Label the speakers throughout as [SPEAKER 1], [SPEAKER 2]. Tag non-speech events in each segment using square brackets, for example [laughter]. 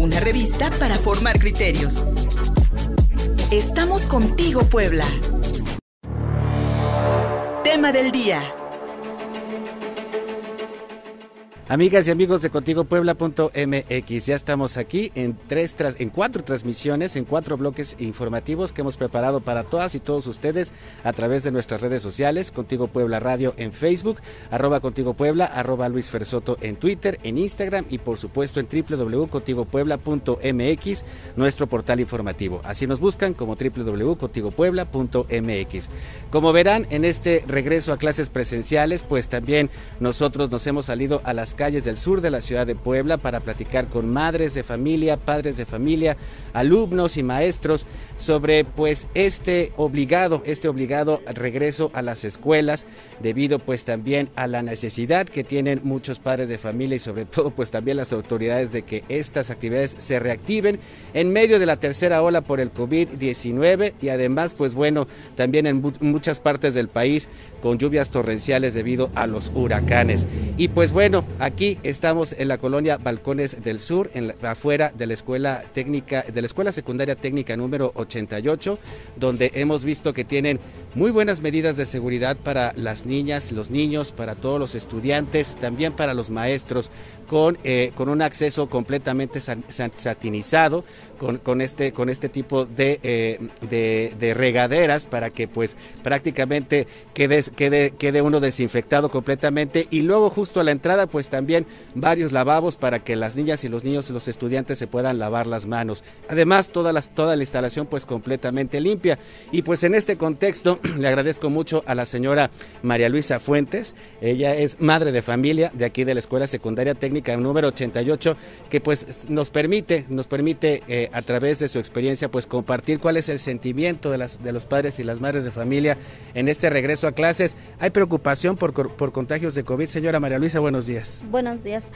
[SPEAKER 1] una revista para formar criterios. Estamos contigo, Puebla. Tema del día.
[SPEAKER 2] Amigas y amigos de contigopuebla.mx, ya estamos aquí en tres en cuatro transmisiones, en cuatro bloques informativos que hemos preparado para todas y todos ustedes a través de nuestras redes sociales, Contigo Puebla Radio en Facebook, arroba Contigo Puebla, arroba Luis Fersoto en Twitter, en Instagram y por supuesto en www.contigopuebla.mx, nuestro portal informativo. Así nos buscan como www.contigopuebla.mx. Como verán, en este regreso a clases presenciales, pues también nosotros nos hemos salido a las calles del sur de la ciudad de Puebla para platicar con madres de familia, padres de familia, alumnos y maestros sobre pues este obligado, este obligado regreso a las escuelas debido pues también a la necesidad que tienen muchos padres de familia y sobre todo pues también las autoridades de que estas actividades se reactiven en medio de la tercera ola por el COVID-19 y además pues bueno, también en muchas partes del país con lluvias torrenciales debido a los huracanes. Y pues bueno, Aquí estamos en la colonia Balcones del Sur, en afuera de la escuela técnica, de la escuela secundaria técnica número 88, donde hemos visto que tienen muy buenas medidas de seguridad para las niñas, los niños, para todos los estudiantes, también para los maestros, con, eh, con un acceso completamente satinizado, con, este, con este tipo de, eh, de, de, regaderas para que pues prácticamente quede, quede, quede uno desinfectado completamente. Y luego justo a la entrada pues también varios lavabos para que las niñas y los niños y los estudiantes se puedan lavar las manos. Además toda, las, toda la instalación pues completamente limpia. Y pues en este contexto [clears throat] le agradezco mucho a la señora María Luisa Fuentes, ella es madre de familia de aquí de la Escuela Secundaria Técnica número 88 que pues nos permite, nos permite eh, a través de su experiencia, pues compartir cuál es el sentimiento de, las, de los padres y las madres de familia en este regreso a clases. ¿Hay preocupación por, por contagios de COVID? Señora María Luisa, buenos días.
[SPEAKER 3] Buenos días.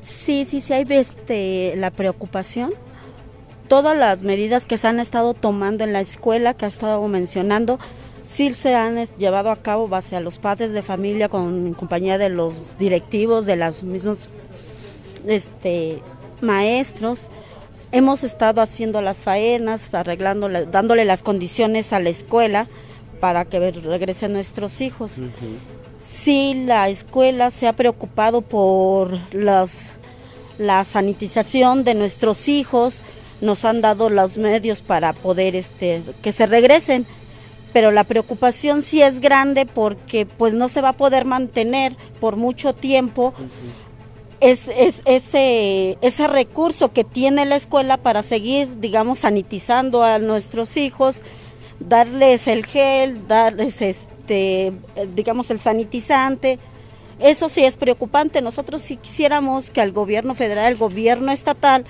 [SPEAKER 3] Sí, sí, sí hay este, la preocupación. Todas las medidas que se han estado tomando en la escuela, que ha estado mencionando, sí se han llevado a cabo base a los padres de familia con compañía de los directivos, de los mismos este, maestros. Hemos estado haciendo las faenas, arreglando, dándole las condiciones a la escuela para que regresen nuestros hijos. Sí, la escuela se ha preocupado por las, la sanitización de nuestros hijos, nos han dado los medios para poder este, que se regresen, pero la preocupación sí es grande porque pues no se va a poder mantener por mucho tiempo es, es, ese, ese recurso que tiene la escuela para seguir, digamos, sanitizando a nuestros hijos, darles el gel, darles, este, digamos, el sanitizante. Eso sí es preocupante. Nosotros si quisiéramos que el gobierno federal, el gobierno estatal,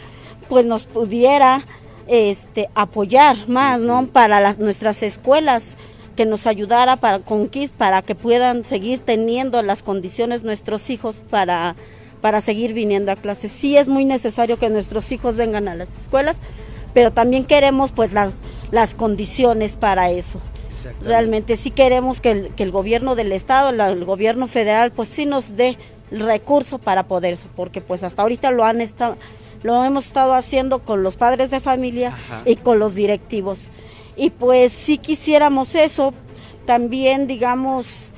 [SPEAKER 3] pues nos pudiera este, apoyar más, ¿no? Para las, nuestras escuelas que nos ayudara para conquistar, para que puedan seguir teniendo las condiciones nuestros hijos para para seguir viniendo a clases. Sí es muy necesario que nuestros hijos vengan a las escuelas, pero también queremos pues las, las condiciones para eso. Realmente sí queremos que el, que el gobierno del estado, el gobierno federal, pues sí nos dé el recurso para poder eso, porque pues hasta ahorita lo han estado, lo hemos estado haciendo con los padres de familia y con los directivos. Y pues sí quisiéramos eso, también digamos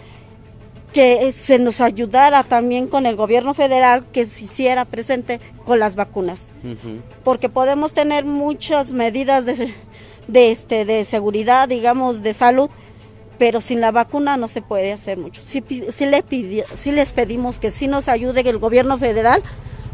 [SPEAKER 3] que se nos ayudara también con el gobierno federal que se hiciera presente con las vacunas. Porque podemos tener muchas medidas de, de, este, de seguridad, digamos, de salud, pero sin la vacuna no se puede hacer mucho. Sí, sí, le sí les pedimos que sí nos ayude el gobierno federal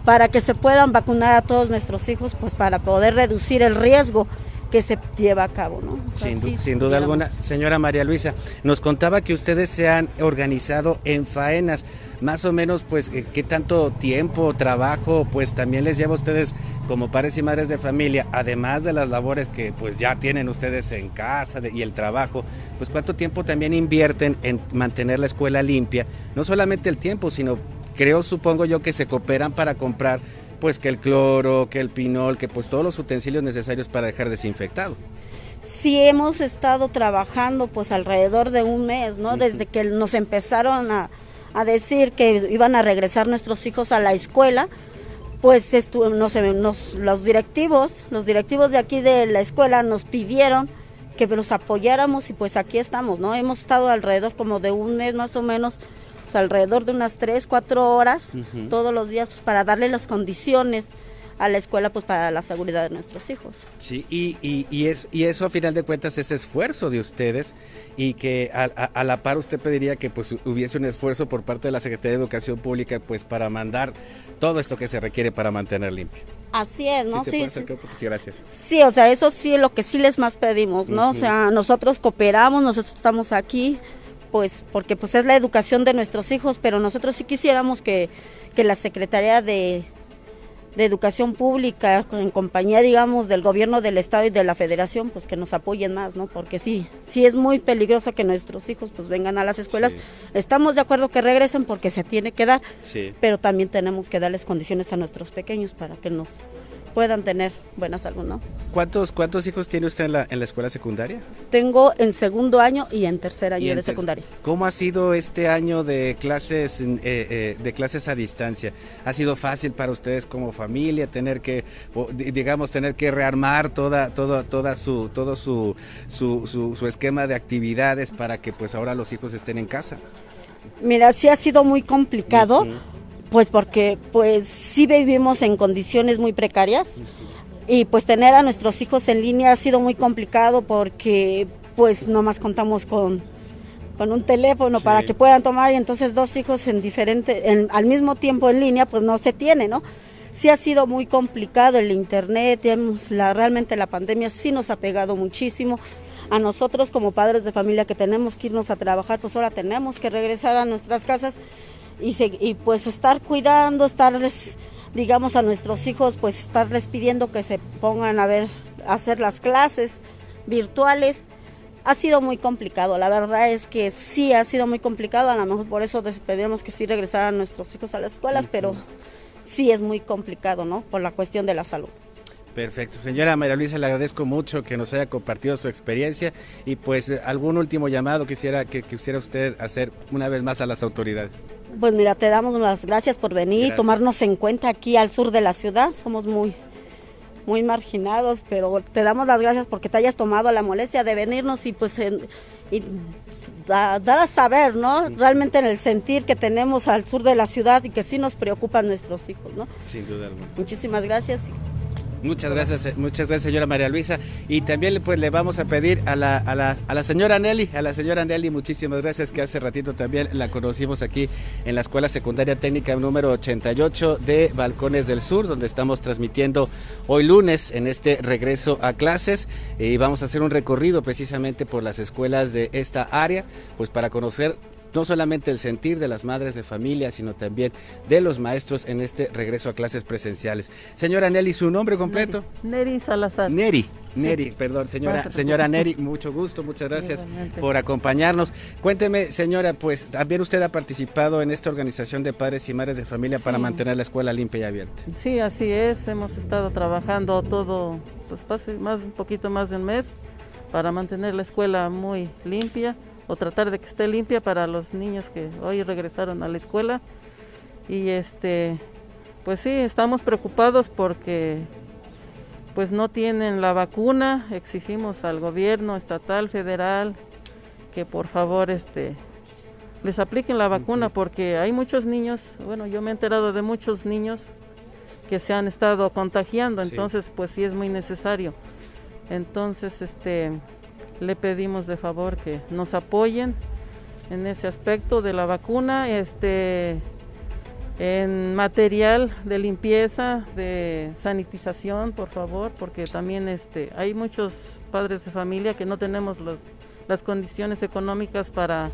[SPEAKER 3] para que se puedan vacunar a todos nuestros hijos, pues para poder reducir el riesgo que se lleva a cabo, ¿no?
[SPEAKER 2] sin, duda alguna. Señora María Luisa, nos contaba que ustedes se han organizado en faenas. Más o menos, pues, eh, ¿qué tanto tiempo, trabajo, pues también les lleva a ustedes como padres y madres de familia, además de las labores que pues ya tienen ustedes en casa y el trabajo, pues cuánto tiempo también invierten en mantener la escuela limpia? No solamente el tiempo, sino creo, supongo yo, que se cooperan para comprar pues que el cloro, que el pinol, que pues todos los utensilios necesarios para dejar desinfectado.
[SPEAKER 3] Sí hemos estado trabajando pues alrededor de un mes, ¿no? Desde que nos empezaron a, a decir que iban a regresar nuestros hijos a la escuela, pues no sé, los directivos, los directivos de aquí de la escuela nos pidieron que los apoyáramos y pues aquí estamos, ¿no? Hemos estado alrededor como de un mes más o menos, pues alrededor de unas tres, cuatro horas todos los días pues, para darle las condiciones a la escuela pues para la seguridad de nuestros hijos.
[SPEAKER 2] Sí, y, y, es, y eso a final de cuentas es esfuerzo de ustedes y que a, la par usted pediría que pues hubiese un esfuerzo por parte de la Secretaría de Educación Pública pues para mandar todo esto que se requiere para mantener limpio.
[SPEAKER 3] Así es, ¿no?
[SPEAKER 2] Sí, sí, sí. gracias.
[SPEAKER 3] Sí, o sea, eso sí es lo que sí les más pedimos, ¿no? O sea, nosotros cooperamos, nosotros estamos aquí, pues, porque pues es la educación de nuestros hijos, pero nosotros sí quisiéramos que, que la Secretaría de, de educación pública en compañía digamos del gobierno del estado y de la federación pues que nos apoyen más no porque sí sí es muy peligroso que nuestros hijos pues vengan a las escuelas. Estamos de acuerdo que regresen porque se tiene que dar pero también tenemos que darles condiciones a nuestros pequeños para que nos puedan tener buena salud, ¿no?
[SPEAKER 2] ¿Cuántos, cuántos hijos tiene usted en la, en la escuela secundaria?
[SPEAKER 3] Tengo en segundo año y en tercer año de secundaria.
[SPEAKER 2] ¿Cómo ha sido este año de clases, eh, eh, de clases a distancia? ¿Ha sido fácil para ustedes como familia tener que, digamos, tener que rearmar toda, toda, toda su, todo su, su, su, esquema de actividades para que pues ahora los hijos estén en casa?
[SPEAKER 3] Mira, sí ha sido muy complicado. Pues porque pues sí vivimos en condiciones muy precarias y pues tener a nuestros hijos en línea ha sido muy complicado porque pues nomás contamos con, con un teléfono para que puedan tomar y entonces dos hijos en diferente, en, al mismo tiempo en línea pues no se tiene, ¿no? Sí ha sido muy complicado el internet, la, realmente la pandemia sí nos ha pegado muchísimo. A nosotros como padres de familia que tenemos que irnos a trabajar, pues ahora tenemos que regresar a nuestras casas y, pues estar cuidando, estarles, digamos, a nuestros hijos, pues estarles pidiendo que se pongan a ver, a hacer las clases virtuales. Ha sido muy complicado, la verdad es que sí ha sido muy complicado, a lo mejor por eso pedimos que sí regresaran nuestros hijos a las escuelas, pero sí es muy complicado, ¿no? Por la cuestión de la salud.
[SPEAKER 2] Perfecto. Señora María Luisa, le agradezco mucho que nos haya compartido su experiencia y pues algún último llamado quisiera que quisiera usted hacer una vez más a las autoridades.
[SPEAKER 3] Pues mira, te damos las gracias por venir, y tomarnos en cuenta aquí al sur de la ciudad. Somos muy, muy marginados, pero te damos las gracias porque te hayas tomado la molestia de venirnos y pues y dar a saber, ¿no? Realmente en el sentir que tenemos al sur de la ciudad y que sí nos preocupan nuestros hijos, ¿no?
[SPEAKER 2] Sin duda
[SPEAKER 3] Muchísimas gracias.
[SPEAKER 2] Muchas gracias, eh, muchas gracias señora María Luisa. Y también pues le vamos a pedir a la, a la, a la señora Nelly, a la señora Nelly, muchísimas gracias que hace ratito también la conocimos aquí en la Escuela Secundaria Técnica número 88 de Balcones del Sur, donde estamos transmitiendo hoy lunes en este regreso a clases y vamos a hacer un recorrido precisamente por las escuelas de esta área, pues para conocer no solamente el sentir de las madres de familia, sino también de los maestros en este regreso a clases presenciales. Señora Nelly, ¿su nombre completo?
[SPEAKER 3] Neri, Salazar.
[SPEAKER 2] Neri. Neri, perdón, señora, señora Neri, mucho gusto, muchas gracias por acompañarnos. Cuénteme, señora, pues también usted ha participado en esta organización de padres y madres de familia para mantener la escuela limpia y abierta.
[SPEAKER 4] Sí, así es, hemos estado trabajando todo, pues más un poquito más de un mes para mantener la escuela muy limpia o tratar de que esté limpia para los niños que hoy regresaron a la escuela. Y este, pues sí, estamos preocupados porque pues no tienen la vacuna. Exigimos al gobierno estatal, federal, que por favor este les apliquen la vacuna porque hay muchos niños, bueno, yo me he enterado de muchos niños que se han estado contagiando, entonces pues sí es muy necesario. Entonces, este le pedimos de favor que nos apoyen en ese aspecto de la vacuna, este, en material de limpieza, de sanitización, por favor, porque también este, hay muchos padres de familia que no tenemos las condiciones económicas para,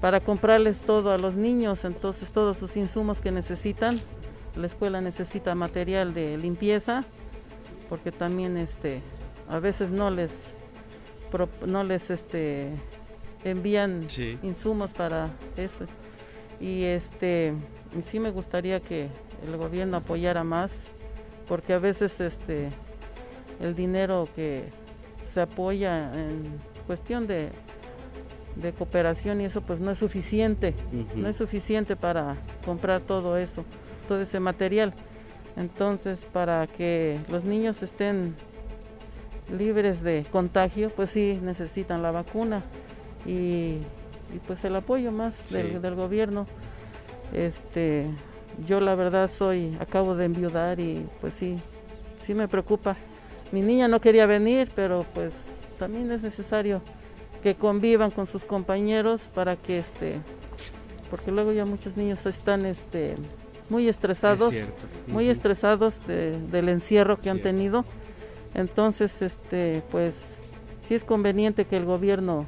[SPEAKER 4] para comprarles todo a los niños, entonces todos sus insumos que necesitan. La escuela necesita material de limpieza, porque también este, a veces no les no les este envían insumos para eso. Y este sí me gustaría que el gobierno apoyara más porque a veces este el dinero que se apoya en cuestión de, de cooperación y eso pues no es suficiente. No es suficiente para comprar todo eso todo ese material. Entonces, para que los niños estén libres de contagio, pues sí necesitan la vacuna y, pues el apoyo más del, del, gobierno. Este, yo la verdad soy, acabo de enviudar y pues sí, sí me preocupa. Mi niña no quería venir, pero pues también es necesario que convivan con sus compañeros para que este, porque luego ya muchos niños están este muy estresados, muy estresados del encierro que han tenido. Entonces, este, pues sí es conveniente que el gobierno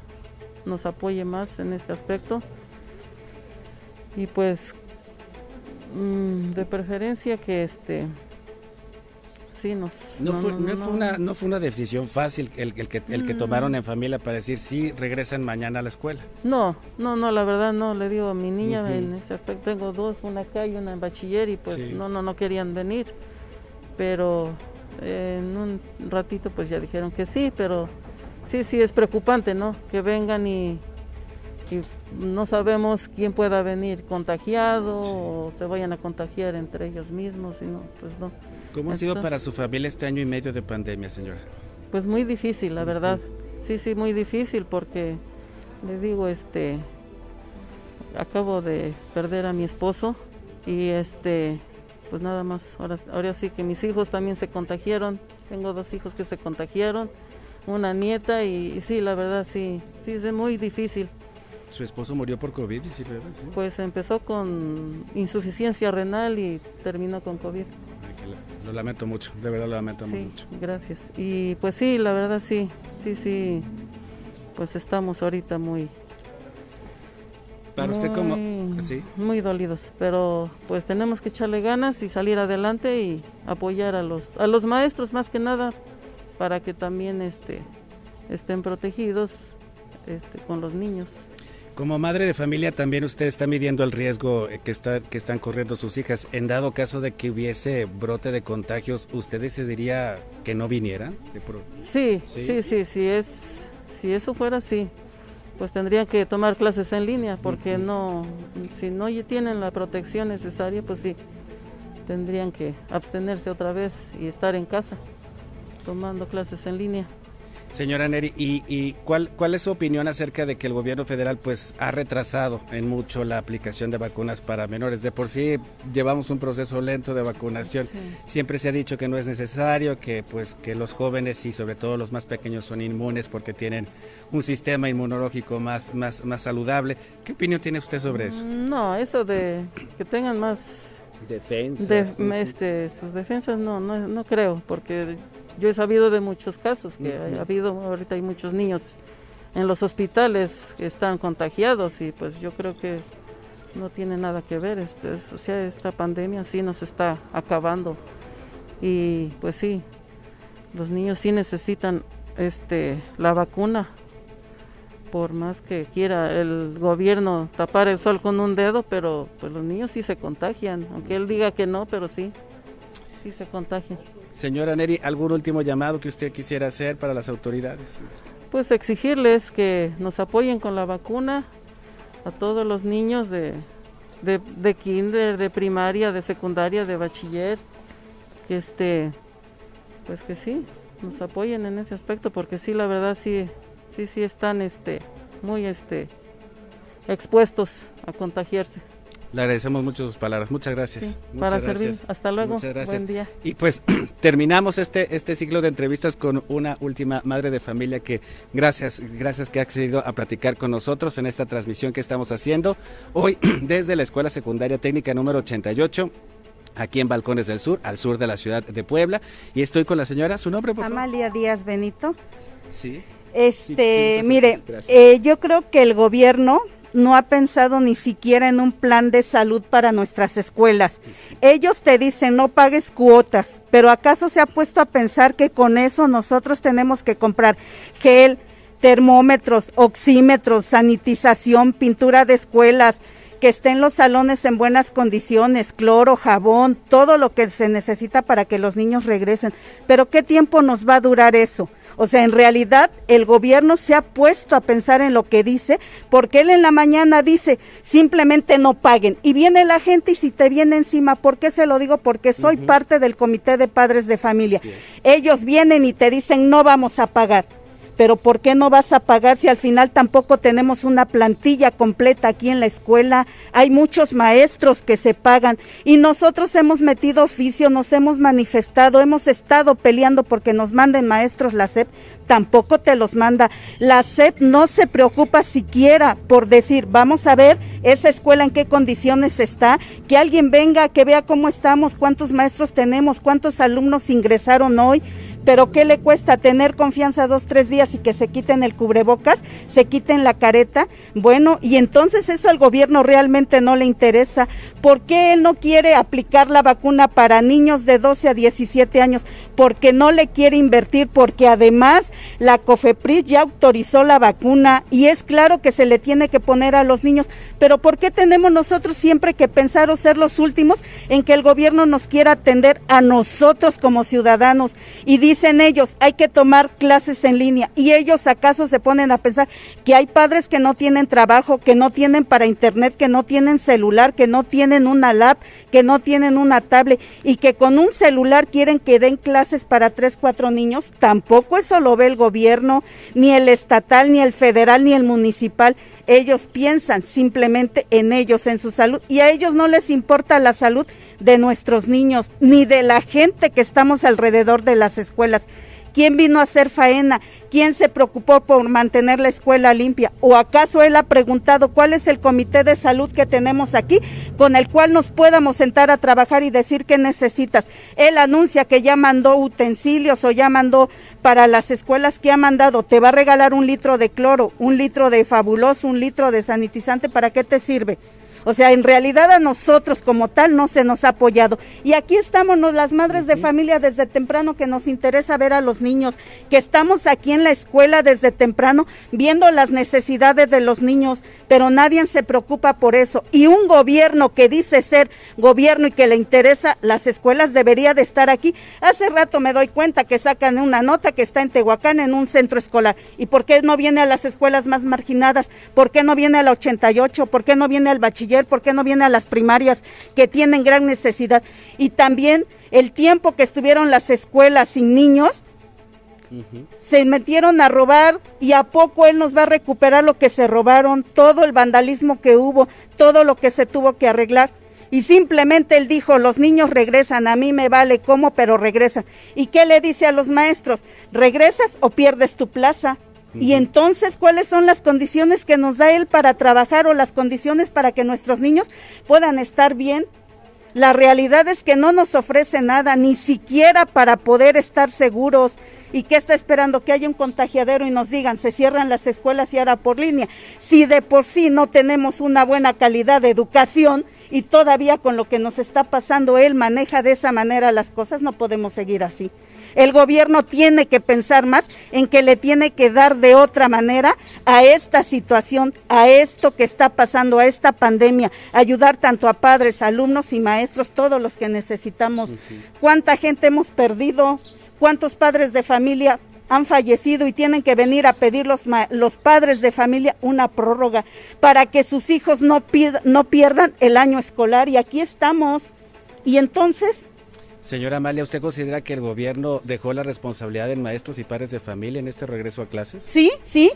[SPEAKER 4] nos apoye más en este aspecto. Y pues mm, de preferencia que este
[SPEAKER 2] no, fue, una, no fue una decisión fácil el, que, el que mm. tomaron en familia para decir sí, regresan mañana a la escuela.
[SPEAKER 4] No, no, no, la verdad no, le digo a mi niña en ese aspecto, tengo dos, una acá y una en bachiller y pues no, no, no querían venir, pero en un ratito pues ya dijeron que sí, pero sí, sí es preocupante, ¿no? Que vengan y, y no sabemos quién pueda venir contagiado o se vayan a contagiar entre ellos mismos, y no, pues no.
[SPEAKER 2] ¿Cómo ha sido para su familia este año y medio de pandemia, señora?
[SPEAKER 4] Pues muy difícil, la verdad. Sí, sí, muy difícil porque le digo, este, acabo de perder a mi esposo y este, pues nada más, ahora, ahora sí que mis hijos también se contagiaron, tengo dos hijos que se contagiaron, una nieta y, sí, la verdad sí, sí, es muy difícil.
[SPEAKER 2] ¿Su esposo murió por COVID? ¿sí?
[SPEAKER 4] Pues empezó con insuficiencia renal y terminó con COVID.
[SPEAKER 2] Lo lamento mucho, de verdad lo lamento
[SPEAKER 4] sí,
[SPEAKER 2] mucho.
[SPEAKER 4] Gracias. Y pues sí, la verdad sí, sí, sí, pues estamos ahorita muy...
[SPEAKER 2] Para usted como... ¿sí?
[SPEAKER 4] Muy dolidos, pero pues tenemos que echarle ganas y salir adelante y apoyar a los, a los maestros más que nada para que también este, estén protegidos este, con los niños.
[SPEAKER 2] Como madre de familia también usted está midiendo el riesgo que, está, que están corriendo sus hijas. En dado caso de que hubiese brote de contagios, ¿usted decidiría que no vinieran?
[SPEAKER 4] Sí, sí, sí, sí, es, si eso fuera así, pues tendrían que tomar clases en línea porque no, si no tienen la protección necesaria, pues sí, tendrían que abstenerse otra vez y estar en casa tomando clases en línea.
[SPEAKER 2] Señora Neri, ¿y, cuál, cuál es su opinión acerca de que el gobierno federal pues ha retrasado en mucho la aplicación de vacunas para menores? De por sí llevamos un proceso lento de vacunación. Siempre se ha dicho que no es necesario, que pues que los jóvenes y sobre todo los más pequeños son inmunes porque tienen un sistema inmunológico más, más, más saludable. ¿Qué opinión tiene usted sobre eso?
[SPEAKER 4] Mm, no, eso de que tengan más
[SPEAKER 2] defensas.
[SPEAKER 4] este, sus defensas no, no, no creo, porque yo he sabido de muchos casos que ha habido, ahorita hay muchos niños en los hospitales que están contagiados y pues yo creo que no tiene nada que ver, este, o sea, esta pandemia sí nos está acabando y pues sí, los niños sí necesitan este la vacuna por más que quiera el gobierno tapar el sol con un dedo, pero pues los niños sí se contagian, aunque él diga que no, pero sí, sí se contagian.
[SPEAKER 2] Señora Neri, ¿algún último llamado que usted quisiera hacer para las autoridades?
[SPEAKER 4] Pues exigirles que nos apoyen con la vacuna a todos los niños de, de, kinder, de primaria, de secundaria, de bachiller, que este, pues que sí, nos apoyen en ese aspecto, porque sí, la verdad sí, sí, sí están este, muy este, expuestos a contagiarse.
[SPEAKER 2] Le agradecemos mucho sus palabras. Muchas gracias.
[SPEAKER 4] para servir. Hasta luego. Muchas gracias. Buen día.
[SPEAKER 2] Y pues [clears throat] terminamos este, este ciclo de entrevistas con una última madre de familia que gracias, gracias que ha accedido a platicar con nosotros en esta transmisión que estamos haciendo hoy [clears throat] desde la Escuela Secundaria Técnica número 88 aquí en Balcones del Sur, al sur de la ciudad de Puebla. Y estoy con la señora, ¿su nombre, por
[SPEAKER 5] Amalia Díaz Benito.
[SPEAKER 2] Sí.
[SPEAKER 5] Este, mire, eh, yo creo que el gobierno no ha pensado ni siquiera en un plan de salud para nuestras escuelas. Ellos te dicen no pagues cuotas, pero ¿acaso se ha puesto a pensar que con eso nosotros tenemos que comprar gel, termómetros, oxímetros, sanitización, pintura de escuelas, que estén los salones en buenas condiciones, cloro, jabón, todo lo que se necesita para que los niños regresen. Pero ¿qué tiempo nos va a durar eso? O sea, en realidad el gobierno se ha puesto a pensar en lo que dice, porque él en la mañana dice, simplemente no paguen. Y viene la gente y si te viene encima, ¿por qué se lo digo? Porque soy parte del comité de padres de familia. Ellos vienen y te dicen, no vamos a pagar pero ¿por qué no vas a pagar si al final tampoco tenemos una plantilla completa aquí en la escuela? Hay muchos maestros que se pagan y nosotros hemos metido oficio, nos hemos manifestado, hemos estado peleando porque nos manden maestros la SEP, tampoco te los manda. La SEP no se preocupa siquiera por decir, vamos a ver esa escuela en qué condiciones está, que alguien venga, que vea cómo estamos, cuántos maestros tenemos, cuántos alumnos ingresaron hoy pero ¿qué le cuesta tener confianza dos, tres días y que se quiten el cubrebocas, se quiten la careta? Bueno, y entonces eso al gobierno realmente no le interesa. ¿Por qué él no quiere aplicar la vacuna para niños de 12 a 17 años? Porque no le quiere invertir, porque además la COFEPRIS ya autorizó la vacuna y es claro que se le tiene que poner a los niños, pero ¿por qué tenemos nosotros siempre que pensar o ser los últimos en que el gobierno nos quiera atender a nosotros como ciudadanos? Y dicen ellos, hay que tomar clases en línea. Y ellos acaso se ponen a pensar que hay padres que no tienen trabajo, que no tienen para internet, que no tienen celular, que no tienen una lab, que no tienen una tablet y que con un celular quieren que den clases para tres, cuatro niños. Tampoco eso lo ve el gobierno, ni el estatal, ni el federal, ni el municipal. Ellos piensan simplemente en ellos, en su salud, y a ellos no les importa la salud de nuestros niños, ni de la gente que estamos alrededor de las escuelas. ¿Quién vino a hacer faena? ¿Quién se preocupó por mantener la escuela limpia? ¿O acaso él ha preguntado cuál es el comité de salud que tenemos aquí con el cual nos podamos sentar a trabajar y decir qué necesitas? Él anuncia que ya mandó utensilios o ya mandó para las escuelas que ha mandado. Te va a regalar un litro de cloro, un litro de fabuloso, un litro de sanitizante. ¿Para qué te sirve? O sea, en realidad a nosotros como tal no se nos ha apoyado. Y aquí estamos las madres de familia desde temprano que nos interesa ver a los niños, que estamos aquí en la escuela desde temprano viendo las necesidades de los niños, pero nadie se preocupa por eso. Y un gobierno que dice ser gobierno y que le interesa las escuelas debería de estar aquí. Hace rato me doy cuenta que sacan una nota que está en Tehuacán en un centro escolar. ¿Y por qué no viene a las escuelas más marginadas? ¿Por qué no viene a la 88? ¿Por qué no viene al bachiller? ¿Por qué no viene a las primarias que tienen gran necesidad? Y también el tiempo que estuvieron las escuelas sin niños, se metieron a robar y a poco él nos va a recuperar lo que se robaron, todo el vandalismo que hubo, todo lo que se tuvo que arreglar. Y simplemente él dijo, los niños regresan, a mí me vale cómo, pero regresan. ¿Y qué le dice a los maestros? ¿Regresas o pierdes tu plaza? Y entonces, ¿cuáles son las condiciones que nos da él para trabajar o las condiciones para que nuestros niños puedan estar bien? La realidad es que no nos ofrece nada, ni siquiera para poder estar seguros. ¿Y qué está esperando? Que haya un contagiadero y nos digan, se cierran las escuelas y ahora por línea. Si de por sí no tenemos una buena calidad de educación y todavía con lo que nos está pasando él maneja de esa manera las cosas, no podemos seguir así. El gobierno tiene que pensar más en que le tiene que dar de otra manera a esta situación, a esto que está pasando, a esta pandemia, ayudar tanto a padres, alumnos y maestros, todos los que necesitamos. ¿Cuánta gente hemos perdido? ¿Cuántos padres de familia han fallecido y tienen que venir a pedir los, los padres de familia una prórroga para que sus hijos no, no pierdan el año escolar? Y aquí estamos. Y entonces,
[SPEAKER 2] Señora Amalia, ¿usted considera que el gobierno dejó la responsabilidad en maestros y padres de familia en este regreso a clases?
[SPEAKER 5] Sí, sí.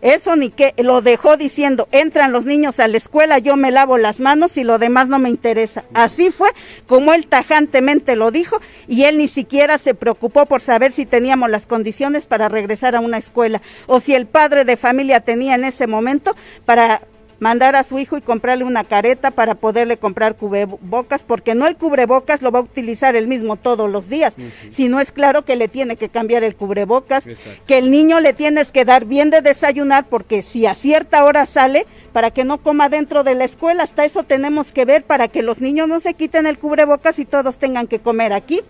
[SPEAKER 5] Eso ni que lo dejó diciendo, entran los niños a la escuela, yo me lavo las manos y lo demás no me interesa. Así fue como él tajantemente lo dijo y él ni siquiera se preocupó por saber si teníamos las condiciones para regresar a una escuela o si el padre de familia tenía en ese momento para mandar a su hijo y comprarle una careta para poderle comprar cubrebocas, porque no el cubrebocas lo va a utilizar el mismo todos los días, sino es claro que le tiene que cambiar el cubrebocas, que el niño le tienes que dar bien de desayunar, porque si a cierta hora sale, para que no coma dentro de la escuela, hasta eso tenemos que ver para que los niños no se quiten el cubrebocas y todos tengan que comer aquí.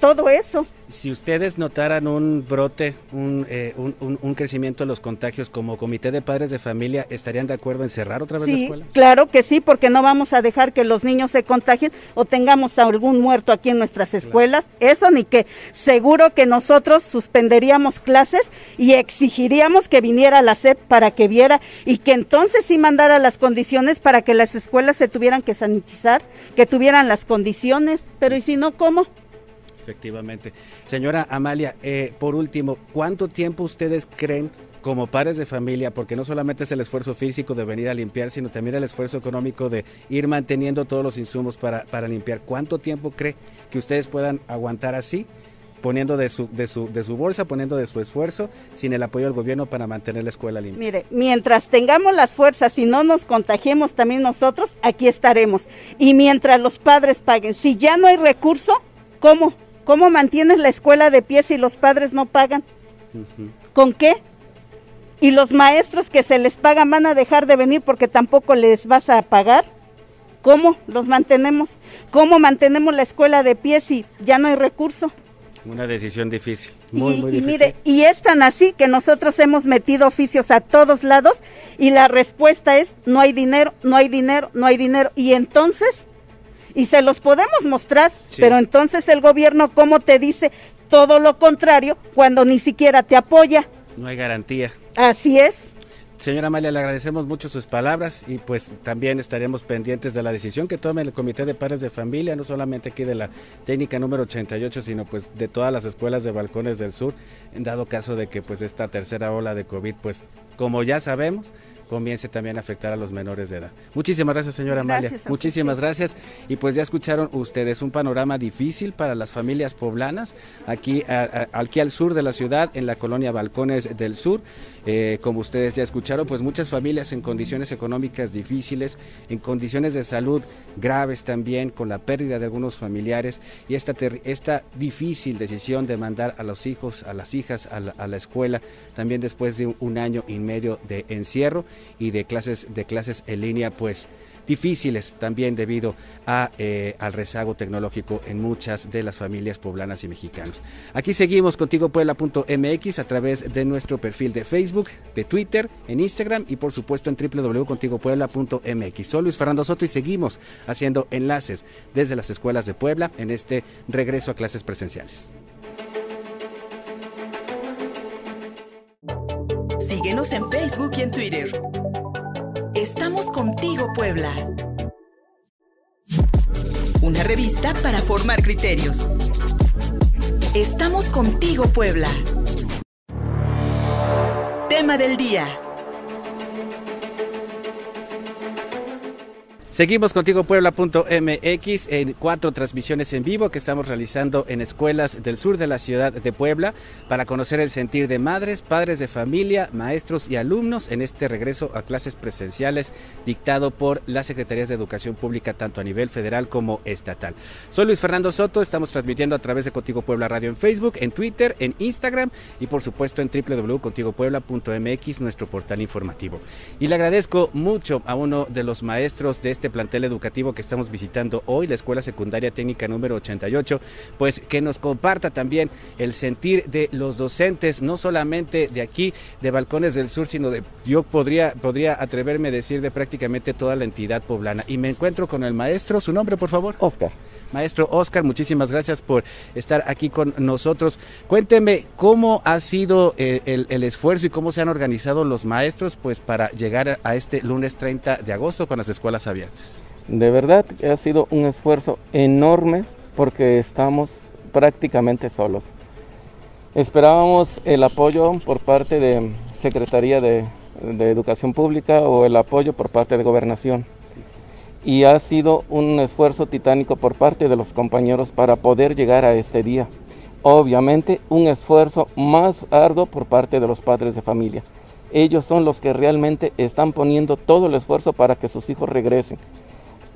[SPEAKER 5] Todo eso.
[SPEAKER 2] Si ustedes notaran un brote, eh, un, un, crecimiento de los contagios como comité de padres de familia, ¿estarían de acuerdo en cerrar otra vez
[SPEAKER 5] la
[SPEAKER 2] escuela?
[SPEAKER 5] Claro que sí, porque no vamos a dejar que los niños se contagien o tengamos algún muerto aquí en nuestras escuelas. Eso ni que seguro que nosotros suspenderíamos clases y exigiríamos que viniera la SEP para que viera y que entonces sí mandara las condiciones para que las escuelas se tuvieran que sanitizar, que tuvieran las condiciones. Pero ¿y si no, cómo?
[SPEAKER 2] Efectivamente. Señora Amalia, eh, por último, ¿cuánto tiempo ustedes creen como padres de familia, porque no solamente es el esfuerzo físico de venir a limpiar, sino también el esfuerzo económico de ir manteniendo todos los insumos para, para limpiar. ¿Cuánto tiempo cree que ustedes puedan aguantar así, poniendo de su, de, su, de su bolsa, poniendo de su esfuerzo, sin el apoyo del gobierno para mantener la escuela limpia?
[SPEAKER 5] Mire, mientras tengamos las fuerzas y no nos contagiemos también nosotros, aquí estaremos. Y mientras los padres paguen, si ya no hay recurso, ¿cómo? ¿Cómo mantienes la escuela de pie si los padres no pagan? ¿Con qué? ¿Y los maestros que se les pagan van a dejar de venir porque tampoco les vas a pagar? ¿Cómo los mantenemos? ¿Cómo mantenemos la escuela de pie si ya no hay recurso?
[SPEAKER 2] Una decisión difícil, muy,
[SPEAKER 5] y,
[SPEAKER 2] muy difícil.
[SPEAKER 5] Y mire, y es tan así que nosotros hemos metido oficios a todos lados y la respuesta es no hay dinero, no hay dinero, no hay dinero. Y entonces, y se los podemos mostrar, pero entonces el gobierno, ¿cómo te dice todo lo contrario cuando ni siquiera te apoya?
[SPEAKER 2] No hay garantía.
[SPEAKER 5] Así es.
[SPEAKER 2] Señora Amalia, le agradecemos mucho sus palabras y pues también estaremos pendientes de la decisión que tome el Comité de Padres de Familia, no solamente aquí de la técnica número 88, sino pues de todas las escuelas de Balcones del Sur, en dado caso de que pues esta tercera ola de COVID, pues como ya sabemos, comience también a afectar a los menores de edad. Muchísimas gracias, señora Amalia. Muchísimas gracias. Y pues ya escucharon ustedes un panorama difícil para las familias poblanas, aquí, aquí al sur de la ciudad, en la colonia Balcones del Sur. Eh, como ustedes ya escucharon, pues muchas familias en condiciones económicas difíciles, en condiciones de salud graves también, con la pérdida de algunos familiares y esta, esta difícil decisión de mandar a los hijos, a las hijas a la, escuela, también después de un año y medio de encierro y de clases, de clases en línea, pues difíciles también debido a, eh, al rezago tecnológico en muchas de las familias poblanas y mexicanos. Aquí seguimos contigo Puebla.mx a través de nuestro perfil de Facebook, de Twitter, en Instagram y por supuesto en www.contigopuebla.mx. Soy Luis Fernando Soto y seguimos haciendo enlaces desde las escuelas de Puebla en este regreso a clases presenciales.
[SPEAKER 1] Síguenos en Facebook y en Twitter. Estamos contigo, Puebla. Una revista para formar criterios. Estamos contigo, Puebla. Tema del día.
[SPEAKER 2] Seguimos contigo Puebla.mx en cuatro transmisiones en vivo que estamos realizando en escuelas del sur de la ciudad de Puebla para conocer el sentir de madres, padres de familia, maestros y alumnos en este regreso a clases presenciales dictado por las Secretarías de Educación Pública tanto a nivel federal como estatal. Soy Luis Fernando Soto, estamos transmitiendo a través de Contigo Puebla Radio en Facebook, en Twitter, en Instagram y por supuesto en www.contigopuebla.mx, nuestro portal informativo. Y le agradezco mucho a uno de los maestros de este este plantel educativo que estamos visitando hoy, la Escuela Secundaria Técnica número 88, pues que nos comparta también el sentir de los docentes, no solamente de aquí, de Balcones del Sur, sino de, yo podría, podría atreverme a decir de prácticamente toda la entidad poblana. Y me encuentro con el maestro, su nombre, por favor.
[SPEAKER 6] Oscar.
[SPEAKER 2] Maestro Oscar, muchísimas gracias por estar aquí con nosotros. Cuénteme cómo ha sido eh, el, esfuerzo y cómo se han organizado los maestros pues para llegar a este lunes 30 de agosto con las escuelas abiertas.
[SPEAKER 6] De verdad ha sido un esfuerzo enorme porque estamos prácticamente solos. Esperábamos el apoyo por parte de Secretaría de Educación Pública o el apoyo por parte de Gobernación y ha sido un esfuerzo titánico por parte de los compañeros para poder llegar a este día. Obviamente un esfuerzo más arduo por parte de los padres de familia. Ellos son los que realmente están poniendo todo el esfuerzo para que sus hijos regresen.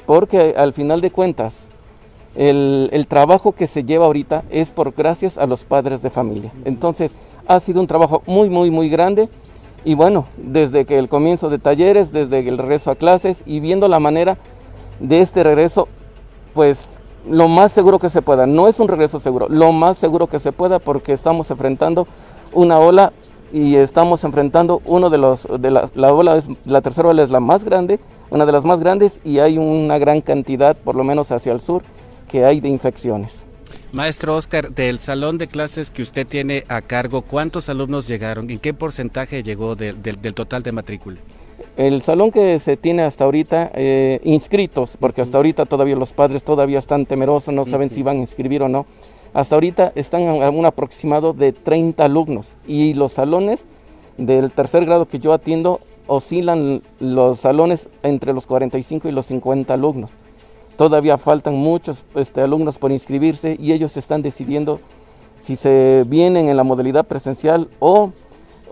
[SPEAKER 6] Porque al final de cuentas, el, el, trabajo que se lleva ahorita es por gracias a los padres de familia. Entonces, ha sido un trabajo muy, muy, muy grande. Y bueno, desde que el comienzo de talleres, desde el regreso a clases y viendo la manera de este regreso, pues lo más seguro que se pueda. No es un regreso seguro, lo más seguro que se pueda porque estamos enfrentando una ola y estamos enfrentando uno de los de la, la ola es, la tercera ola es la más grande, una de las más grandes y hay una gran cantidad, por lo menos hacia el sur, que hay de infecciones.
[SPEAKER 2] Maestro Oscar, del salón de clases que usted tiene a cargo, ¿cuántos alumnos llegaron? ¿En qué porcentaje llegó de, de, del total de matrícula?
[SPEAKER 6] El salón que se tiene hasta ahorita eh, inscritos, porque hasta ahorita todavía los padres todavía están temerosos, no saben si van a inscribir o no. Hasta ahorita están a un aproximado de 30 alumnos y los salones del tercer grado que yo atiendo oscilan los salones entre los 45 y los 50 alumnos. Todavía faltan muchos este, alumnos por inscribirse y ellos están decidiendo si se vienen en la modalidad presencial o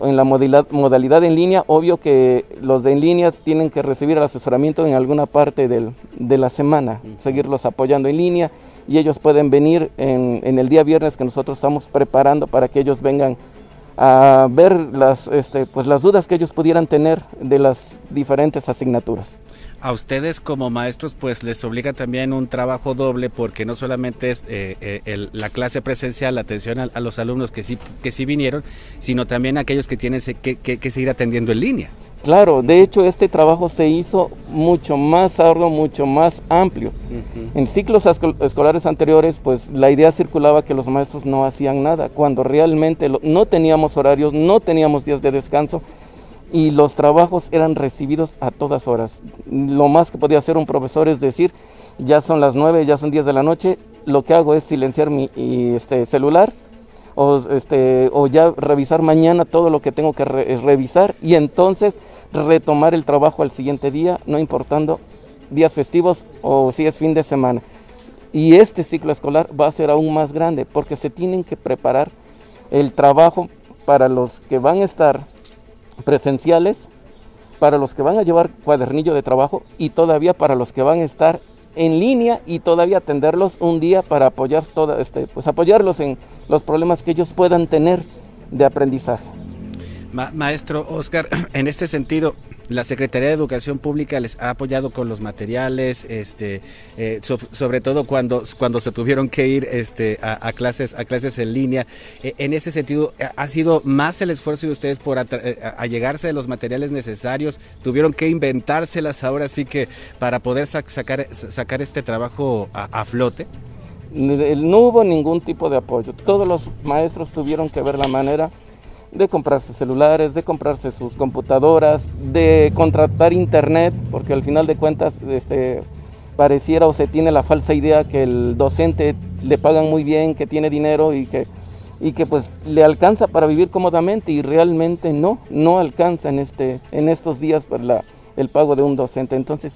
[SPEAKER 6] en la modalidad, modalidad en línea. Obvio que los de en línea tienen que recibir el asesoramiento en alguna parte del, de la semana, seguirlos apoyando en línea y ellos pueden venir en, en, el día viernes que nosotros estamos preparando para que ellos vengan a ver las, este, pues las dudas que ellos pudieran tener de las diferentes asignaturas
[SPEAKER 2] a ustedes como maestros pues les obliga también un trabajo doble porque no solamente es eh, eh, el, la clase presencial, la atención a, a, los alumnos que sí, que sí vinieron, sino también a aquellos que tienen que, que, que, seguir atendiendo en línea.
[SPEAKER 6] Claro, de hecho este trabajo se hizo mucho más arduo, mucho más amplio. Uh -huh. En ciclos escolares anteriores pues la idea circulaba que los maestros no hacían nada, cuando realmente lo, no teníamos horarios, no teníamos días de descanso y los trabajos eran recibidos a todas horas. Lo más que podía hacer un profesor es decir, ya son las 9, ya son 10 de la noche, lo que hago es silenciar mi este, celular o, este, o ya revisar mañana todo lo que tengo que re revisar y entonces retomar el trabajo al siguiente día, no importando días festivos o si es fin de semana. Y este ciclo escolar va a ser aún más grande porque se tienen que preparar el trabajo para los que van a estar presenciales para los que van a llevar cuadernillo de trabajo y todavía para los que van a estar en línea y todavía atenderlos un día para apoyar toda este pues apoyarlos en los problemas que ellos puedan tener de aprendizaje.
[SPEAKER 2] Ma maestro Oscar, [clears throat] en este sentido, la Secretaría de Educación Pública les ha apoyado con los materiales, este, eh, so, sobre todo cuando, cuando se tuvieron que ir este, a, clases, a clases en línea. Eh, en ese sentido, ¿ha sido más el esfuerzo de ustedes por eh, allegarse de los materiales necesarios? ¿Tuvieron que inventárselas ahora sí que para poder sac sacar, sacar este trabajo a flote?
[SPEAKER 6] No hubo ningún tipo de apoyo. Todos los maestros tuvieron que ver la manera de comprarse celulares, de comprarse sus computadoras, de contratar internet, porque al final de cuentas este, pareciera o se tiene la falsa idea que el docente le pagan muy bien, que tiene dinero y que, y que pues le alcanza para vivir cómodamente y realmente no, no alcanza en, este, en estos días para la, el pago de un docente. Entonces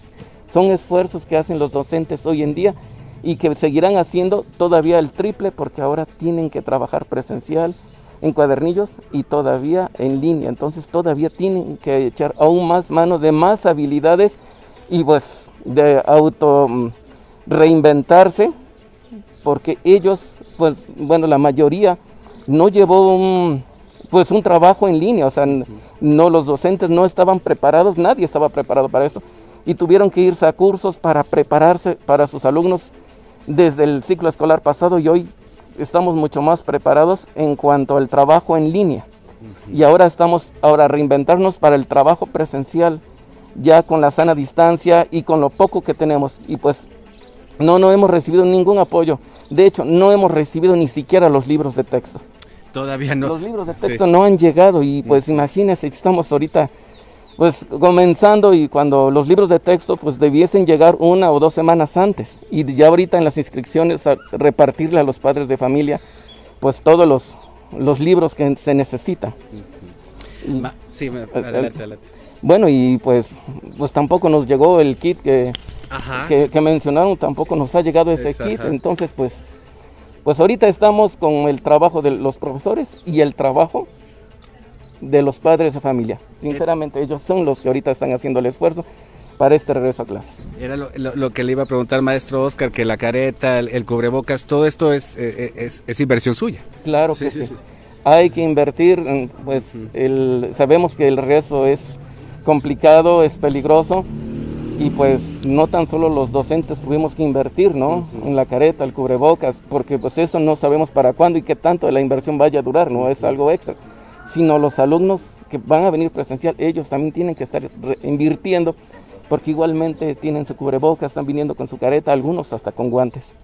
[SPEAKER 6] son esfuerzos que hacen los docentes hoy en día y que seguirán haciendo todavía el triple porque ahora tienen que trabajar presencial, en cuadernillos y todavía en línea. Entonces todavía tienen que echar aún más mano de más habilidades y pues de auto reinventarse porque ellos, pues bueno, la mayoría no llevó un, pues un trabajo en línea, o sea, no los docentes no estaban preparados, nadie estaba preparado para eso y tuvieron que irse a cursos para prepararse para sus alumnos desde el ciclo escolar pasado y hoy estamos mucho más preparados en cuanto al trabajo en línea. Y ahora estamos ahora a reinventarnos para el trabajo presencial, ya con la sana distancia y con lo poco que tenemos. Y pues no, no hemos recibido ningún apoyo. De hecho, no hemos recibido ni siquiera los libros de texto.
[SPEAKER 2] Todavía no.
[SPEAKER 6] Los libros de texto sí. no han llegado y pues imagínense, estamos ahorita pues comenzando y cuando los libros de texto pues debiesen llegar una o dos semanas antes y ya ahorita en las inscripciones a repartirle a los padres de familia pues todos los, los libros que se necesitan.
[SPEAKER 2] Uh -huh. y, sí, adelante, adelante.
[SPEAKER 6] Bueno y pues, pues tampoco nos llegó el kit que, que, que, mencionaron, tampoco nos ha llegado ese es, kit, ajá. entonces pues, pues ahorita estamos con el trabajo de los profesores y el trabajo de los padres de familia. Sinceramente, ellos son los que ahorita están haciendo el esfuerzo para este regreso a clases.
[SPEAKER 2] Era lo, lo, lo que le iba a preguntar, maestro Oscar, que la careta, el, el cubrebocas, todo esto es, es, es, es, inversión suya.
[SPEAKER 6] Claro sí, que sí. sí. Hay que invertir, pues uh -huh. el, sabemos que el regreso es complicado, es peligroso y pues no tan solo los docentes tuvimos que invertir, ¿no? En la careta, el cubrebocas, porque pues eso no sabemos para cuándo y qué tanto la inversión vaya a durar, no es algo extra, sino los alumnos que van a venir presencial, ellos también tienen que estar invirtiendo porque igualmente tienen su cubrebocas, están viniendo con su careta, algunos hasta con guantes.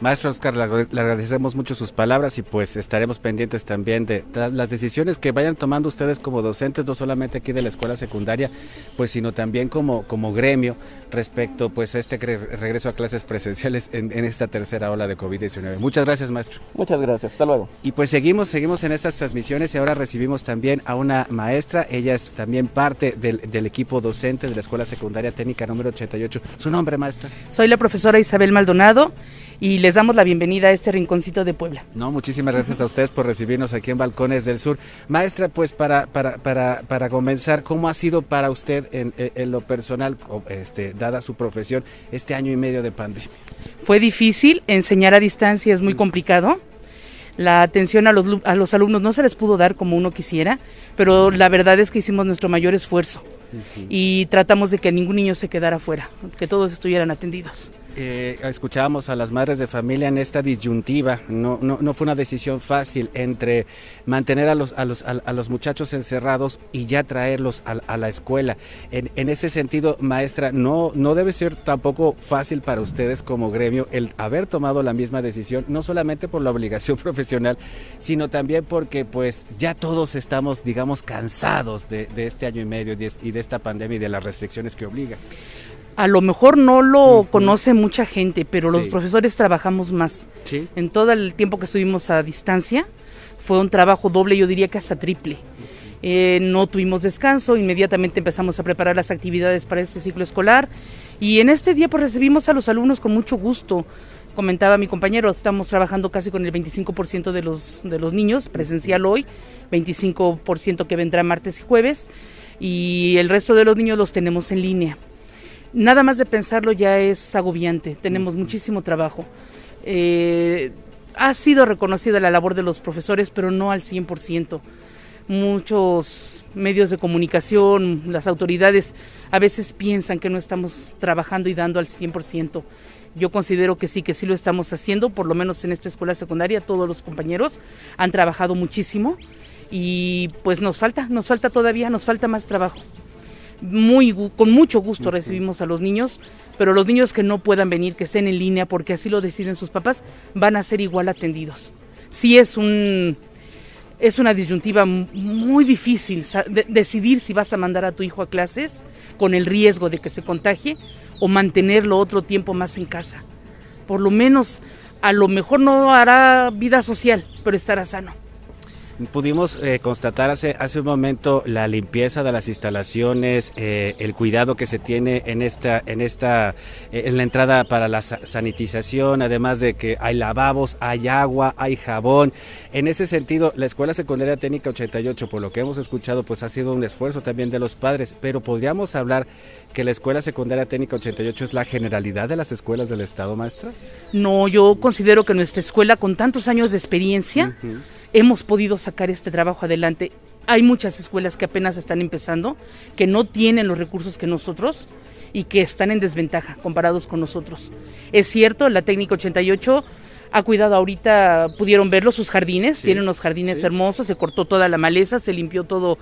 [SPEAKER 2] Maestro Oscar, le agradecemos mucho sus palabras y pues estaremos pendientes también de las decisiones que vayan tomando ustedes como docentes, no solamente aquí de la escuela secundaria, pues sino también como, como gremio respecto pues a este regreso a clases presenciales en, esta tercera ola de COVID-19. Muchas gracias, maestro.
[SPEAKER 6] Muchas gracias, hasta luego.
[SPEAKER 2] Y pues seguimos, seguimos en estas transmisiones y ahora recibimos también a una maestra, ella es también parte del, del equipo docente de la Escuela Secundaria Técnica número 88. ¿Su nombre, maestra?
[SPEAKER 7] Soy la profesora Isabel Maldonado y les damos la bienvenida a este rinconcito de Puebla.
[SPEAKER 2] No, muchísimas gracias a ustedes por recibirnos aquí en Balcones del Sur. Maestra, pues para, para, para, para comenzar, ¿cómo ha sido para usted en, en lo personal, este, dada su profesión, este año y medio de pandemia?
[SPEAKER 7] Fue difícil, enseñar a distancia es muy complicado. La atención a los, a los alumnos no se les pudo dar como uno quisiera, pero la verdad es que hicimos nuestro mayor esfuerzo y tratamos de que ningún niño se quedara fuera, que todos estuvieran atendidos.
[SPEAKER 2] Eh, escuchábamos a las madres de familia en esta disyuntiva. No, fue una decisión fácil entre mantener a los, a los, a, los muchachos encerrados y ya traerlos a, la escuela. En, ese sentido, maestra, no, debe ser tampoco fácil para ustedes como gremio el haber tomado la misma decisión, no solamente por la obligación [laughs] profesional, sino también porque pues ya todos estamos, digamos, cansados de, de este año y medio y de esta pandemia y de las restricciones que obliga
[SPEAKER 7] a lo mejor no lo conoce mucha gente, pero los profesores trabajamos más. En todo el tiempo que estuvimos a distancia, fue un trabajo doble, yo diría que hasta triple. Eh, no tuvimos descanso, inmediatamente empezamos a preparar las actividades para este ciclo escolar y en este día pues recibimos a los alumnos con mucho gusto. Comentaba mi compañero, estamos trabajando casi con el 25% de los, de los niños presencial hoy, 25% que vendrá martes y jueves y el resto de los niños los tenemos en línea nada más de pensarlo ya es agobiante, tenemos muchísimo trabajo. Eh, ha sido reconocida la labor de los profesores, pero no al 100%. Muchos medios de comunicación, las autoridades a veces piensan que no estamos trabajando y dando al 100%. Yo considero que sí, que sí lo estamos haciendo, por lo menos en esta escuela secundaria, todos los compañeros han trabajado muchísimo y pues nos falta, nos falta todavía, nos falta más trabajo muy con mucho gusto recibimos a los niños, pero los niños que no puedan venir, que estén en línea porque así lo deciden sus papás, van a ser igual atendidos. Sí es un es una disyuntiva muy difícil decidir si vas a mandar a tu hijo a clases con el riesgo de que se contagie o mantenerlo otro tiempo más en casa. Por lo menos a lo mejor no hará vida social, pero estará sano.
[SPEAKER 2] Pudimos eh, constatar hace, hace un momento la limpieza de las instalaciones, eh, el cuidado que se tiene en esta, en esta, eh, en la entrada para la sanitización, además de que hay lavabos, hay agua, hay jabón. En ese sentido, la Escuela Secundaria Técnica 88, por lo que hemos escuchado, pues ha sido un esfuerzo también de los padres, pero podríamos hablar que la Escuela Secundaria Técnica 88 es la generalidad de las escuelas del Estado, maestra.
[SPEAKER 7] No, yo considero que nuestra escuela, con tantos años de experiencia, hemos podido sacar este trabajo adelante. Hay muchas escuelas que apenas están empezando, que no tienen los recursos que nosotros y que están en desventaja comparados con nosotros. Es cierto, la técnica 88 ha cuidado ahorita, pudieron verlo, sus jardines, tienen unos jardines hermosos, se cortó toda la maleza, se limpió todo,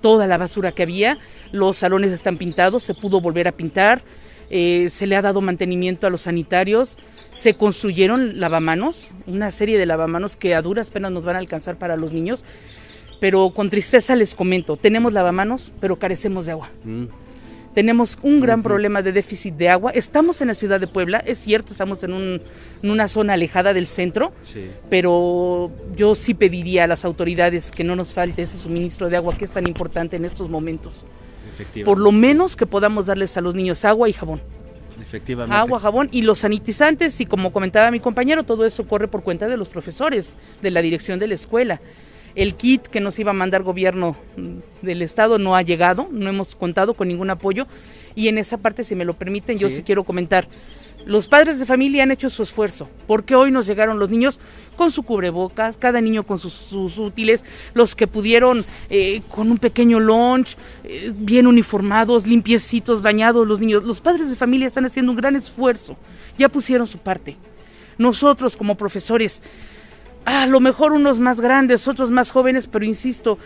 [SPEAKER 7] toda la basura que había, los salones están pintados, se pudo volver a pintar, eh, se le ha dado mantenimiento a los sanitarios, se construyeron lavamanos, una serie de lavamanos que a duras penas nos van a alcanzar para los niños, pero con tristeza les comento, tenemos lavamanos, pero carecemos de agua. Mm. Tenemos un gran problema de déficit de agua. Estamos en la ciudad de Puebla, es cierto, estamos en, una zona alejada del centro, pero yo sí pediría a las autoridades que no nos falte ese suministro de agua que es tan importante en estos momentos. Por lo menos que podamos darles a los niños agua y jabón.
[SPEAKER 2] Efectivamente.
[SPEAKER 7] Agua, jabón y los sanitizantes y como comentaba mi compañero, todo eso corre por cuenta de los profesores, de la dirección de la escuela. El kit que nos iba a mandar gobierno del estado no ha llegado, no hemos contado con ningún apoyo y en esa parte, si me lo permiten, yo sí quiero comentar. Los padres de familia han hecho su esfuerzo, porque hoy nos llegaron los niños con su cubrebocas, cada niño con sus, útiles, los que pudieron eh, con un pequeño lunch, eh, bien uniformados, limpiecitos, bañados los niños. Los padres de familia están haciendo un gran esfuerzo, ya pusieron su parte. Nosotros como profesores, a lo mejor unos más grandes, otros más jóvenes, pero insisto,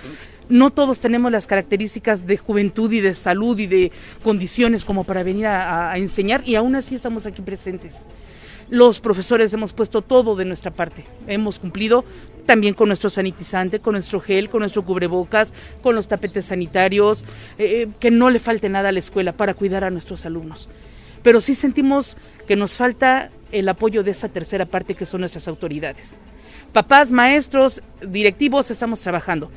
[SPEAKER 7] no todos tenemos las características de juventud y de salud y de condiciones como para venir a, enseñar y aún así estamos aquí presentes. Los profesores hemos puesto todo de nuestra parte. Hemos cumplido también con nuestro sanitizante, con nuestro gel, con nuestro cubrebocas, con los tapetes sanitarios, eh, que no le falte nada a la escuela para cuidar a nuestros alumnos. Pero sí sentimos que nos falta el apoyo de esa tercera parte que son nuestras autoridades. Papás, maestros, directivos, estamos trabajando.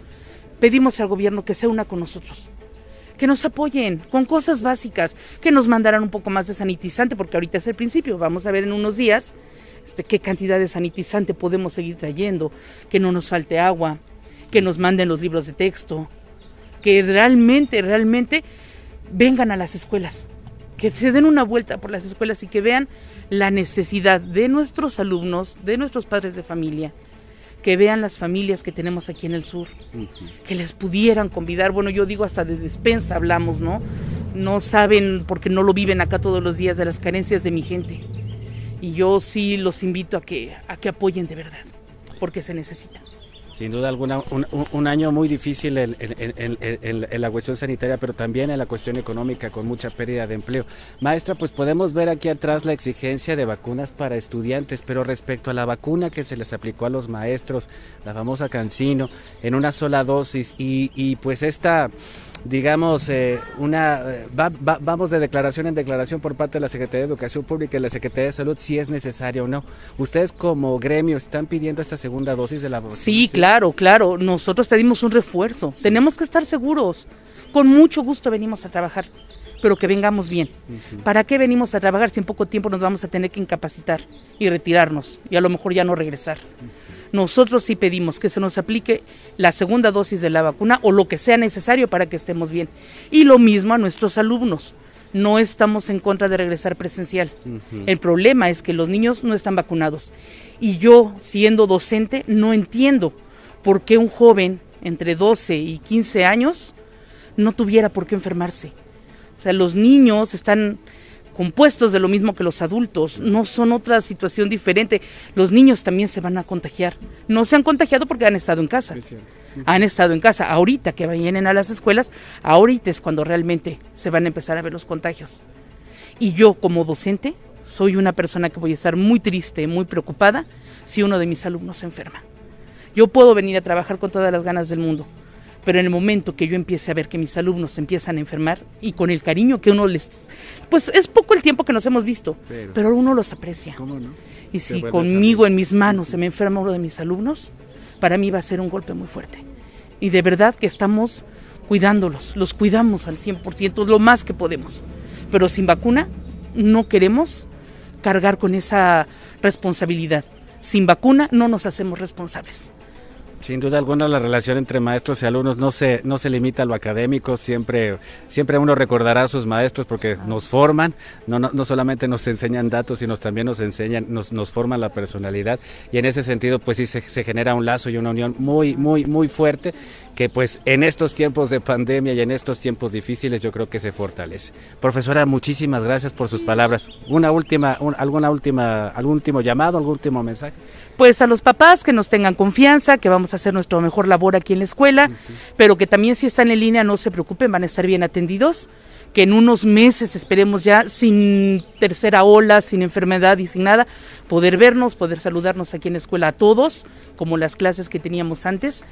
[SPEAKER 7] Pedimos al gobierno que se una con nosotros, que nos apoyen con cosas básicas, que nos mandaran un poco más de sanitizante, porque ahorita es el principio, vamos a ver en unos días este, qué cantidad de sanitizante podemos seguir trayendo, que no nos falte agua, que nos manden los libros de texto, que realmente, realmente vengan a las escuelas, que se den una vuelta por las escuelas y que vean la necesidad de nuestros alumnos, de nuestros padres de familia, que vean las familias que tenemos aquí en el sur, que les pudieran convidar, bueno, yo digo hasta de despensa hablamos, ¿no? No saben, porque no lo viven acá todos los días, de las carencias de mi gente. Y yo sí los invito a que, a que apoyen de verdad, porque se necesita.
[SPEAKER 2] Sin duda alguna, un, año muy difícil en, la cuestión sanitaria, pero también en la cuestión económica, con mucha pérdida de empleo. Maestra, pues podemos ver aquí atrás la exigencia de vacunas para estudiantes, pero respecto a la vacuna que se les aplicó a los maestros, la famosa Cancino, en una sola dosis, y, pues esta digamos, eh, una eh, vamos de declaración en declaración por parte de la Secretaría de Educación Pública y la Secretaría de Salud si es necesario o no. ¿Ustedes como gremio están pidiendo esta segunda dosis de la vacuna?
[SPEAKER 7] Sí, claro, claro. Nosotros pedimos un refuerzo. Tenemos que estar seguros. Con mucho gusto venimos a trabajar, pero que vengamos bien. ¿Para qué venimos a trabajar si en poco tiempo nos vamos a tener que incapacitar y retirarnos y a lo mejor ya no regresar? Nosotros sí pedimos que se nos aplique la segunda dosis de la vacuna o lo que sea necesario para que estemos bien. Y lo mismo a nuestros alumnos. No estamos en contra de regresar presencial. El problema es que los niños no están vacunados. Y yo, siendo docente, no entiendo por qué un joven entre 12 y 15 años no tuviera por qué enfermarse. O sea, los niños están compuestos de lo mismo que los adultos, no son otra situación diferente. Los niños también se van a contagiar. No se han contagiado porque han estado en casa. Han estado en casa. Ahorita que vienen a las escuelas, ahorita es cuando realmente se van a empezar a ver los contagios. Y yo como docente soy una persona que voy a estar muy triste, muy preocupada si uno de mis alumnos se enferma. Yo puedo venir a trabajar con todas las ganas del mundo, pero en el momento que yo empiece a ver que mis alumnos empiezan a enfermar y con el cariño que uno les... Pues es poco el tiempo que nos hemos visto, pero, uno los aprecia. Y si conmigo en mis manos se me enferma uno de mis alumnos, para mí va a ser un golpe muy fuerte. Y de verdad que estamos cuidándolos, los cuidamos al 100%, lo más que podemos. Pero sin vacuna no queremos cargar con esa responsabilidad. Sin vacuna no nos hacemos responsables.
[SPEAKER 2] Sin duda alguna la relación entre maestros y alumnos no se, no se limita a lo académico, siempre, siempre uno recordará a sus maestros porque nos forman, no, no, solamente nos enseñan datos, sino también nos enseñan, nos, nos forman la personalidad y en ese sentido pues sí se genera un lazo y una unión muy, muy, muy fuerte que pues en estos tiempos de pandemia y en estos tiempos difíciles yo creo que se fortalece. Profesora, muchísimas gracias por sus palabras. Una última, alguna última, algún último llamado, algún último mensaje.
[SPEAKER 7] Pues a los papás que nos tengan confianza, que vamos a hacer nuestra mejor labor aquí en la escuela, pero que también si están en línea no se preocupen, van a estar bien atendidos que en unos meses esperemos ya sin tercera ola, sin enfermedad y sin nada, poder vernos, poder saludarnos aquí en la escuela a todos, como las clases que teníamos antes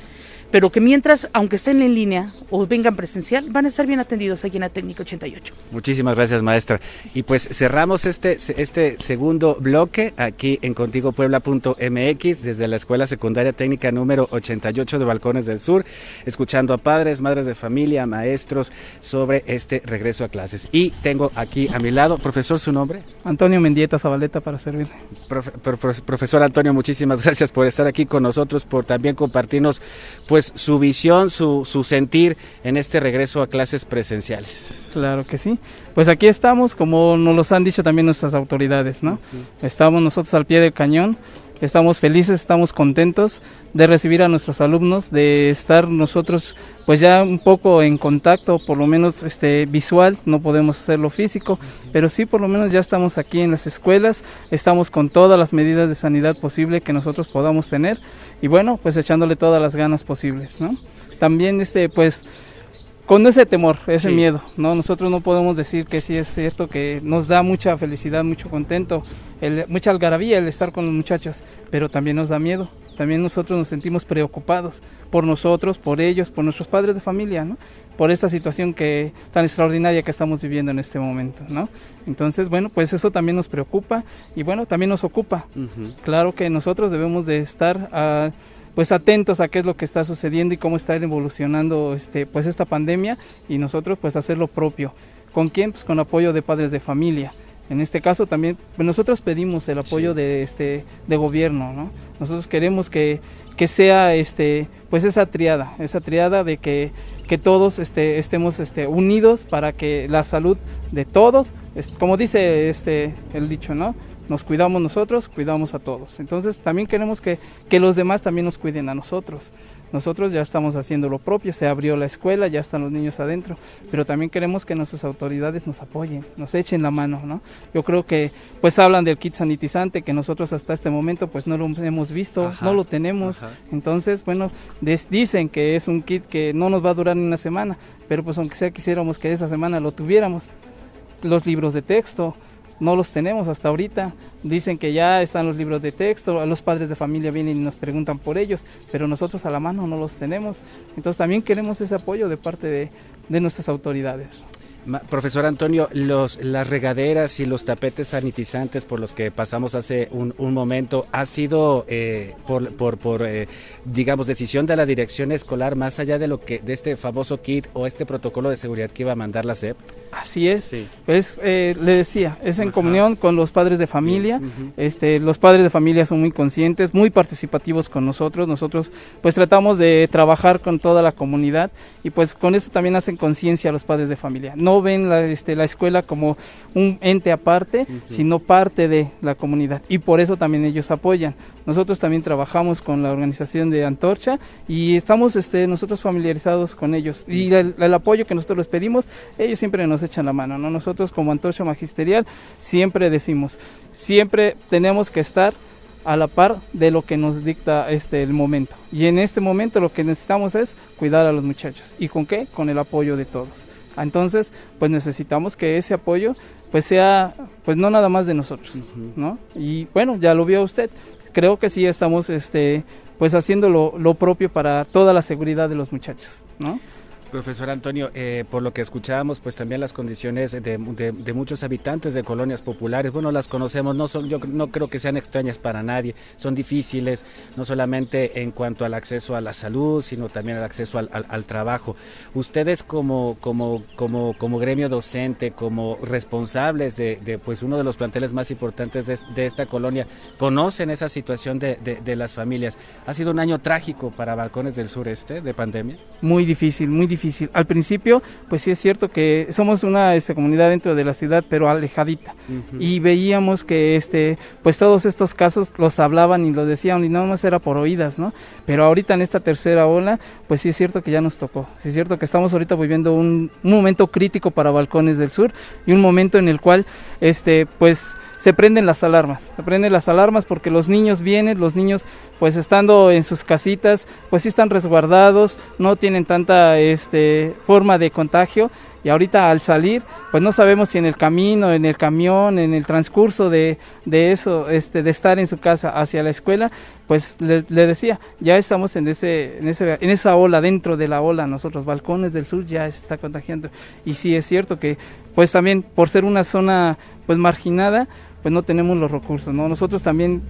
[SPEAKER 7] pero que mientras, aunque estén en línea o vengan presencial, van a estar bien atendidos aquí en la Técnica 88.
[SPEAKER 2] Muchísimas gracias, maestra. Y pues cerramos este, este segundo bloque aquí en contigopuebla.mx desde la Escuela Secundaria Técnica número 88 de Balcones del Sur, escuchando a padres, madres de familia, maestros sobre este regreso regreso a clases. Y tengo aquí a mi lado, profesor, su nombre.
[SPEAKER 8] Antonio Mendieta Zabaleta para servirle.
[SPEAKER 2] profesor Antonio, muchísimas [laughs] gracias por estar aquí con nosotros, por también compartirnos pues su visión, su, su sentir en este regreso a clases presenciales.
[SPEAKER 8] Claro que sí. Pues aquí estamos, como nos lo han dicho también nuestras autoridades, ¿no? Estamos nosotros al pie del cañón Estamos felices, estamos contentos de recibir a nuestros alumnos, de estar nosotros pues ya un poco en contacto, por lo menos este visual, no podemos hacerlo físico, pero sí por lo menos ya estamos aquí en las escuelas, estamos con todas las medidas de sanidad posible que nosotros podamos tener y bueno, pues echándole todas las ganas posibles, ¿no? También este pues con ese temor, ese miedo, ¿no? Nosotros no podemos decir que sí es cierto que nos da mucha felicidad, mucho contento, mucha algarabía el estar con los muchachos, pero también nos da miedo. También nosotros nos sentimos preocupados por nosotros, por ellos, por nuestros padres de familia, ¿no? Por esta situación que tan extraordinaria que estamos viviendo en este momento, ¿no? Entonces, bueno, pues eso también nos preocupa y bueno, también nos ocupa. Claro que nosotros debemos de estar a pues atentos a qué es lo que está sucediendo y cómo está evolucionando este, pues esta pandemia y nosotros pues hacer lo propio. ¿Con quién? Pues con apoyo de padres de familia. En este caso también pues nosotros pedimos el apoyo de este de gobierno, ¿no? Nosotros queremos que, que sea este pues esa triada, esa triada de que, que todos este, estemos este, unidos para que la salud de todos, como dice este el dicho, ¿no? Nos cuidamos nosotros, cuidamos a todos. Entonces también queremos que, que, los demás también nos cuiden a nosotros. Nosotros ya estamos haciendo lo propio, se abrió la escuela, ya están los niños adentro, pero también queremos que nuestras autoridades nos apoyen, nos echen la mano, ¿no? Yo creo que pues hablan del kit sanitizante que nosotros hasta este momento pues no lo hemos visto, no lo tenemos. Entonces, bueno, dicen que es un kit que no nos va a durar ni una semana, pero pues aunque sea quisiéramos que esa semana lo tuviéramos. Los libros de texto, no los tenemos hasta ahorita. Dicen que ya están los libros de texto, los padres de familia vienen y nos preguntan por ellos, pero nosotros a la mano no los tenemos. Entonces también queremos ese apoyo de parte de, de nuestras autoridades.
[SPEAKER 2] Profesor Antonio, los, las regaderas y los tapetes sanitizantes por los que pasamos hace un, momento, ¿ha sido eh, por, por, por eh, digamos, decisión de la dirección escolar más allá de lo que de este famoso kit o este protocolo de seguridad que iba a mandar la SEP?
[SPEAKER 8] Así es, pues eh, le decía, es en comunión con los padres de familia, este, los padres de familia son muy conscientes, muy participativos con nosotros, nosotros pues tratamos de trabajar con toda la comunidad y pues con eso también hacen conciencia a los padres de familia. No ven la, este, la escuela como un ente aparte, sino parte de la comunidad. Y por eso también ellos apoyan. Nosotros también trabajamos con la organización de Antorcha y estamos este, nosotros familiarizados con ellos. Y el, apoyo que nosotros les pedimos, ellos siempre nos echan la mano. ¿no? Nosotros como Antorcha Magisterial siempre decimos, siempre tenemos que estar a la par de lo que nos dicta este el momento. Y en este momento lo que necesitamos es cuidar a los muchachos. ¿Y con qué? Con el apoyo de todos. Entonces, pues necesitamos que ese apoyo pues sea pues no nada más de nosotros, ¿no? Y bueno, ya lo vio usted. Creo que sí estamos este pues haciendo lo, lo propio para toda la seguridad de los muchachos, ¿no?
[SPEAKER 2] Profesor Antonio, eh, por lo que escuchábamos, pues también las condiciones de, muchos habitantes de colonias populares, bueno, las conocemos, no son, yo no creo que sean extrañas para nadie, son difíciles, no solamente en cuanto al acceso a la salud, sino también al acceso al, trabajo. Ustedes como, como, como, como gremio docente, como responsables de, pues uno de los planteles más importantes de, esta colonia, conocen esa situación de, de las familias. ¿Ha sido un año trágico para Balcones del Sureste de pandemia?
[SPEAKER 8] Muy difícil, muy difícil al principio, pues sí es cierto que somos una este, comunidad dentro de la ciudad, pero alejadita. Y veíamos que este, pues todos estos casos los hablaban y los decían y no más era por oídas, ¿no? Pero ahorita en esta tercera ola, pues sí es cierto que ya nos tocó. Sí es cierto que estamos ahorita viviendo un, un momento crítico para Balcones del Sur y un momento en el cual, este, pues se prenden las alarmas, se prenden las alarmas porque los niños vienen, los niños pues estando en sus casitas, pues sí están resguardados, no tienen tanta este, forma de contagio y ahorita al salir, pues no sabemos si en el camino, en el camión, en el transcurso de, de eso, este, de estar en su casa hacia la escuela, pues le, decía, ya estamos en ese, en ese, en esa ola, dentro de la ola, nosotros, balcones del sur ya se está contagiando. Y sí es cierto que, pues también por ser una zona pues marginada, pues no tenemos los recursos, ¿no? Nosotros también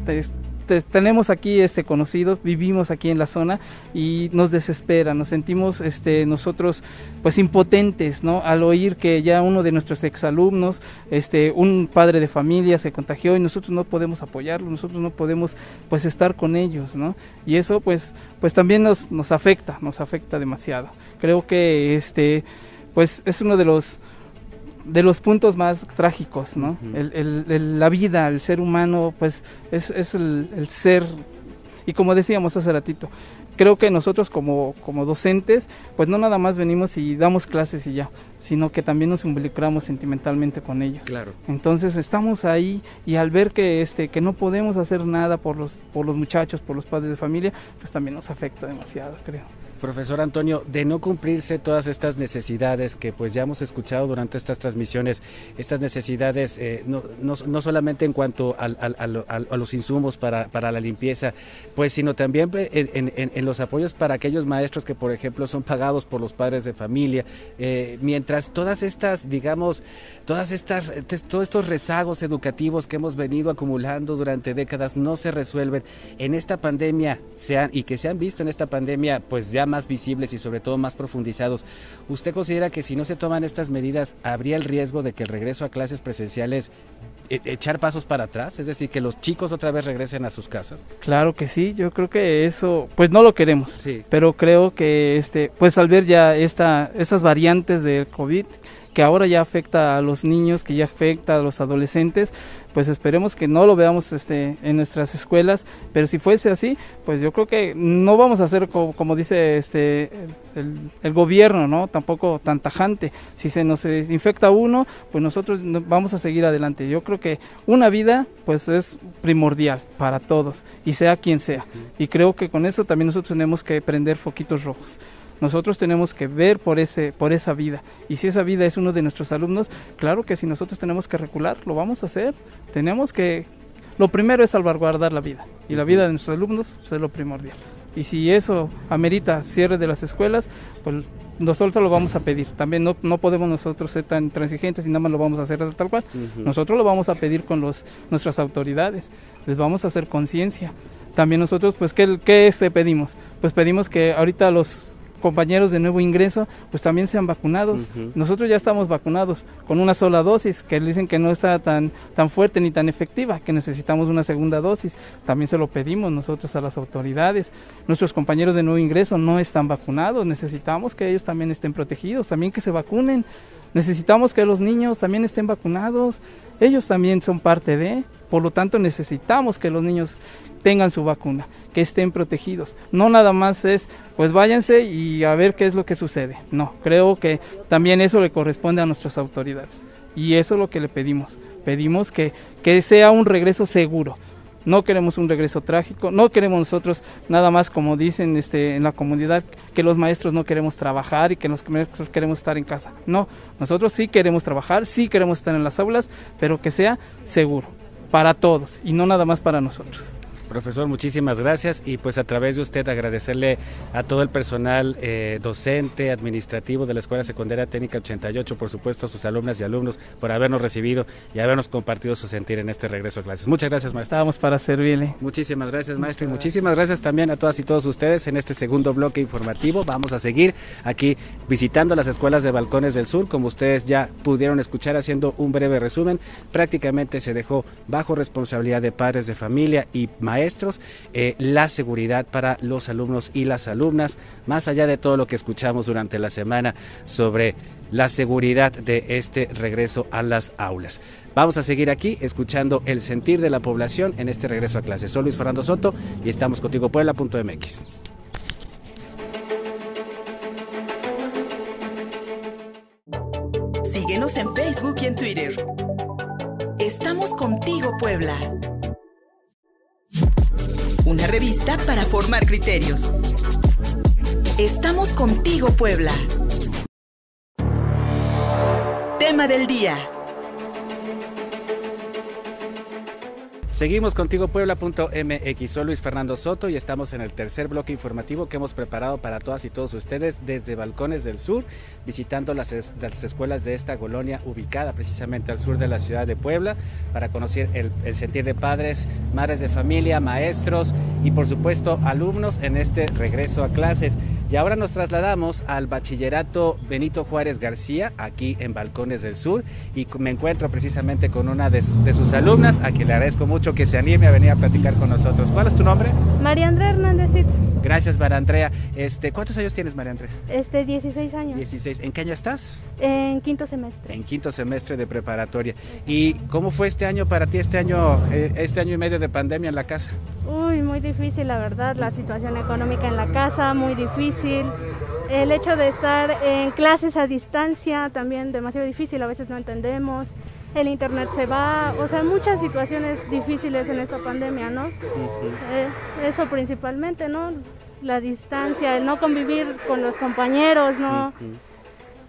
[SPEAKER 8] tenemos aquí este conocidos, vivimos aquí en la zona y nos desespera, nos sentimos este nosotros pues impotentes, ¿no? Al oír que ya uno de nuestros exalumnos, este un padre de familia se contagió y nosotros no podemos apoyarlo, nosotros no podemos pues estar con ellos, ¿no? Y eso pues pues también nos nos afecta, nos afecta demasiado. Creo que este pues es uno de los de los puntos más trágicos, ¿no? el, la vida, el ser humano, pues es, es el, ser, y como decíamos hace ratito, creo que nosotros como, como docentes, pues no nada más venimos y damos clases y ya, sino que también nos involucramos sentimentalmente con ellos.
[SPEAKER 2] Claro.
[SPEAKER 8] Entonces estamos ahí y al ver que este que no podemos hacer nada por los por los muchachos, por los padres de familia, pues también nos afecta demasiado, creo.
[SPEAKER 2] Profesor Antonio, de no cumplirse todas estas necesidades que pues ya hemos escuchado durante estas transmisiones, estas necesidades eh, no, no, solamente en cuanto a los insumos para, para, la limpieza, pues sino también en, en, los apoyos para aquellos maestros que por ejemplo son pagados por los padres de familia, eh, mientras todas estas, digamos, todas estas, todos estos rezagos educativos que hemos venido acumulando durante décadas no se resuelven en esta pandemia sean, y que se han visto en esta pandemia pues ya más visibles y sobre todo más profundizados. ¿Usted considera que si no se toman estas medidas habría el riesgo de que el regreso a clases presenciales e, echar pasos para atrás, es decir, que los chicos otra vez regresen a sus casas?
[SPEAKER 8] Claro que sí, yo creo que eso, pues no lo queremos, sí. pero creo que este, pues al ver ya esta, estas variantes del COVID, que ahora ya afecta a los niños, que ya afecta a los adolescentes, pues esperemos que no lo veamos este, en nuestras escuelas, pero si fuese así, pues yo creo que no vamos a hacer como, dice este, el, gobierno, ¿no? Tampoco tan tajante. Si se nos infecta uno, pues nosotros vamos a seguir adelante. Yo creo que una vida, pues es primordial para todos, y sea quien sea. Y creo que con eso también nosotros tenemos que prender foquitos rojos. Nosotros tenemos que ver por, ese, por esa vida. Y si esa vida es uno de nuestros alumnos, claro que si nosotros tenemos que recular, lo vamos a hacer. Tenemos que... Lo primero es salvaguardar la vida. Y la vida de nuestros alumnos pues, es lo primordial. Y si eso amerita cierre de las escuelas, pues nosotros lo vamos a pedir. También no, no podemos nosotros ser tan transigentes y nada más lo vamos a hacer tal cual. Nosotros lo vamos a pedir con los, nuestras autoridades. Les vamos a hacer conciencia. También nosotros, pues, ¿qué, qué este pedimos? Pues pedimos que ahorita los compañeros de nuevo ingreso, pues también sean vacunados. Nosotros ya estamos vacunados con una sola dosis, que dicen que no está tan, tan fuerte ni tan efectiva, que necesitamos una segunda dosis. También se lo pedimos nosotros a las autoridades. Nuestros compañeros de nuevo ingreso no están vacunados, necesitamos que ellos también estén protegidos, también que se vacunen. Necesitamos que los niños también estén vacunados, ellos también son parte de, por lo tanto necesitamos que los niños tengan su vacuna, que estén protegidos. No nada más es, pues váyanse y a ver qué es lo que sucede. No, creo que también eso le corresponde a nuestras autoridades. Y eso es lo que le pedimos. Pedimos que, que sea un regreso seguro. No queremos un regreso trágico, no queremos nosotros nada más como dicen este, en la comunidad que los maestros no queremos trabajar y que los maestros queremos estar en casa. No, nosotros sí queremos trabajar, sí queremos estar en las aulas, pero que sea seguro para todos y no nada más para nosotros.
[SPEAKER 2] Profesor, muchísimas gracias y pues a través de usted agradecerle a todo el personal eh, docente, administrativo de la Escuela Secundaria Técnica 88, por supuesto a sus alumnas y alumnos por habernos recibido y habernos compartido su sentir en este regreso a clases. Muchas gracias, maestro.
[SPEAKER 8] Estamos para servirle.
[SPEAKER 2] Muchísimas gracias, maestro, y muchísimas gracias también a todas y todos ustedes en este segundo bloque informativo. Vamos a seguir aquí visitando las escuelas de Balcones del Sur, como ustedes ya pudieron escuchar haciendo un breve resumen. Prácticamente se dejó bajo responsabilidad de padres de familia y maestros eh, la seguridad para los alumnos y las alumnas, más allá de todo lo que escuchamos durante la semana sobre la seguridad de este regreso a las aulas. Vamos a seguir aquí escuchando el sentir de la población en este regreso a clases. Soy Luis Fernando Soto y estamos contigo Puebla.mx.
[SPEAKER 1] Síguenos en Facebook y en Twitter. Estamos contigo Puebla una revista para formar criterios. Estamos contigo, Puebla. Tema del día.
[SPEAKER 2] Seguimos contigo Puebla.mx. Soy Luis Fernando Soto y estamos en el tercer bloque informativo que hemos preparado para todas y todos ustedes desde Balcones del Sur, visitando las, las escuelas de esta colonia ubicada precisamente al sur de la ciudad de Puebla para conocer el sentir de padres, madres de familia, maestros y por supuesto alumnos en este regreso a clases. Y ahora nos trasladamos al bachillerato Benito Juárez García, aquí en Balcones del Sur, y me encuentro precisamente con una de, sus alumnas, a quien le agradezco mucho que se anime a venir a platicar con nosotros. ¿Cuál es tu nombre?
[SPEAKER 9] María Andrea Hernández.
[SPEAKER 2] Gracias, María Andrea. Este, ¿Cuántos años tienes, María Andrea?
[SPEAKER 9] Este, 16 años.
[SPEAKER 2] 16. ¿En qué año estás?
[SPEAKER 9] En quinto semestre.
[SPEAKER 2] En quinto semestre de preparatoria. ¿Y cómo fue este año para ti, este año, eh, este año y medio de pandemia en la casa?
[SPEAKER 9] Uy, muy difícil, la verdad. La situación económica en la casa, muy difícil. El hecho de estar en clases a distancia, también demasiado difícil. A veces no entendemos el internet se va, o sea, muchas situaciones difíciles en esta pandemia, ¿no? Eh, eso principalmente, ¿no? La distancia, el no convivir con los compañeros, ¿no?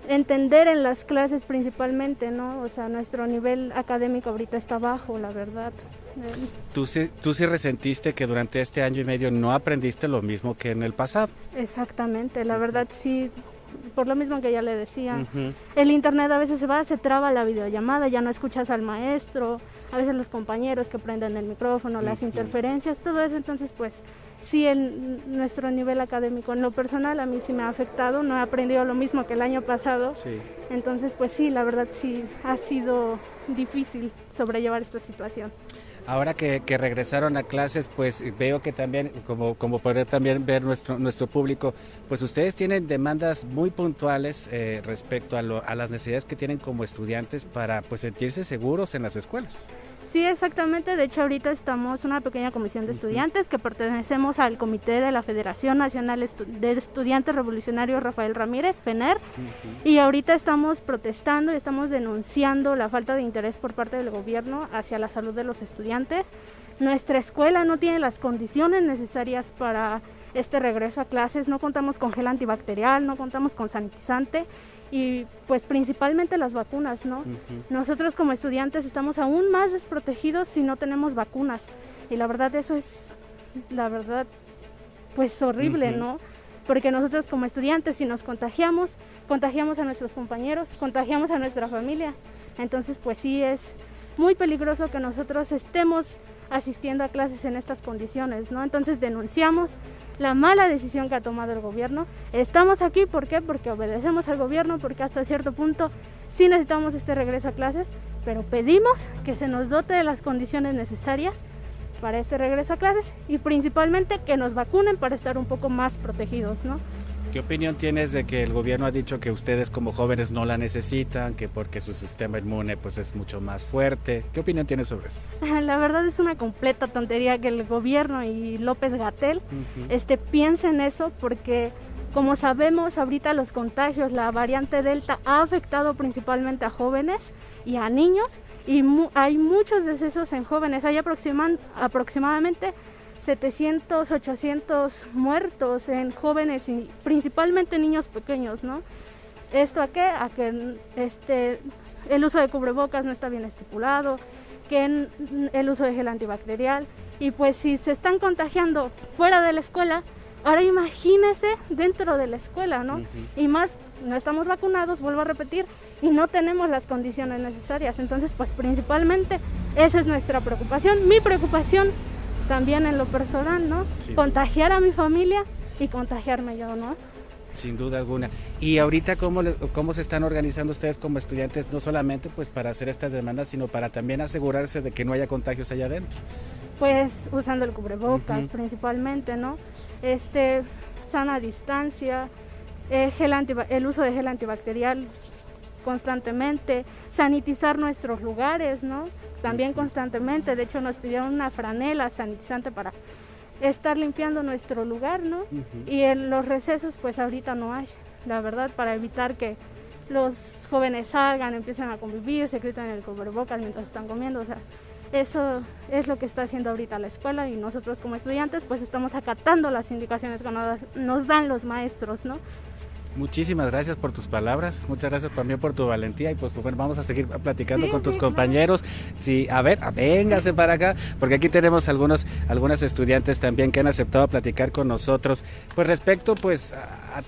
[SPEAKER 9] Entender en las clases principalmente, ¿no? O sea, nuestro nivel académico ahorita está bajo, la verdad.
[SPEAKER 2] ¿Tú sí, tú sí resentiste que durante este año y medio no aprendiste lo mismo que en el pasado.
[SPEAKER 9] Exactamente, la verdad sí, por lo mismo que ya le decía. El internet a veces se va, se traba la videollamada, ya no escuchas al maestro, a veces los compañeros que prenden el micrófono, las interferencias, todo eso. Entonces, pues sí, en nuestro nivel académico, en lo personal, a mí sí me ha afectado, no he aprendido lo mismo que el año pasado. Entonces, pues sí, la verdad sí ha sido difícil sobrellevar esta situación.
[SPEAKER 2] Ahora que, regresaron a clases, pues veo que también, como, como poder también ver nuestro, nuestro público, pues ustedes tienen demandas muy puntuales eh, respecto a, a las necesidades que tienen como estudiantes para pues sentirse seguros en las escuelas.
[SPEAKER 9] Sí, exactamente. De hecho, ahorita estamos una pequeña comisión de estudiantes que pertenecemos al Comité de la Federación Nacional de Estudiantes Revolucionarios Rafael Ramírez, FENER, y ahorita estamos protestando y estamos denunciando la falta de interés por parte del gobierno hacia la salud de los estudiantes. Nuestra escuela no tiene las condiciones necesarias para este regreso a clases, no contamos con gel antibacterial, no contamos con sanitizante y pues principalmente las vacunas, ¿no? Nosotros como estudiantes estamos aún más desprotegidos si no tenemos vacunas y la verdad eso es, la verdad, pues horrible, ¿no? Porque nosotros como estudiantes si nos contagiamos, contagiamos a nuestros compañeros, contagiamos a nuestra familia, entonces pues sí es muy peligroso que nosotros estemos asistiendo a clases en estas condiciones, ¿no? Entonces denunciamos la mala decisión que ha tomado el gobierno. Estamos aquí, ¿por qué? Porque obedecemos al gobierno, porque hasta cierto punto sí necesitamos este regreso a clases, pero pedimos que se nos dote de las condiciones necesarias para este regreso a clases y principalmente que nos vacunen para estar un poco más protegidos, ¿no?
[SPEAKER 2] ¿Qué opinión tienes de que el gobierno ha dicho que ustedes como jóvenes no la necesitan, que porque su sistema inmune pues es mucho más fuerte? ¿Qué opinión tienes sobre eso? [laughs]
[SPEAKER 9] La verdad es una completa tontería que el gobierno y López Gatel este, piensen eso porque como sabemos ahorita los contagios, la variante Delta ha afectado principalmente a jóvenes y a niños y hay muchos decesos en jóvenes, hay aproximadamente 700, 800 muertos en jóvenes y principalmente niños pequeños, ¿no? ¿Esto a qué? A que este, el uso de cubrebocas no está bien estipulado, que el uso de gel antibacterial y pues si se están contagiando fuera de la escuela, ahora imagínese dentro de la escuela, ¿no? Y más, no estamos vacunados, vuelvo a repetir, y no tenemos las condiciones necesarias. Entonces, pues principalmente esa es nuestra preocupación. Mi preocupación también en lo personal, ¿no? Contagiar a mi familia y contagiarme yo, ¿no?
[SPEAKER 2] Sin duda alguna. ¿Y ahorita cómo, cómo se están organizando ustedes como estudiantes, no solamente pues para hacer estas demandas, sino para también asegurarse de que no haya contagios allá adentro?
[SPEAKER 9] Pues usando el cubrebocas principalmente, ¿no? Este, sana distancia, eh, el uso de gel antibacterial constantemente, sanitizar nuestros lugares, ¿no? También constantemente. De hecho, nos pidieron una franela sanitizante para estar limpiando nuestro lugar, ¿no? Y en los recesos, pues ahorita no hay, la verdad, para evitar que los jóvenes salgan, empiecen a convivir, se en el cubrebocas mientras están comiendo, o sea, eso es lo que está haciendo ahorita la escuela y nosotros como estudiantes pues estamos acatando las indicaciones que nos, dan los maestros, ¿no?
[SPEAKER 2] Muchísimas gracias por tus palabras, muchas gracias también por tu valentía y pues, bueno, vamos a seguir platicando con tus compañeros. Sí, a ver, véngase para acá, porque aquí tenemos algunos, algunas estudiantes también que han aceptado platicar con nosotros. Pues respecto pues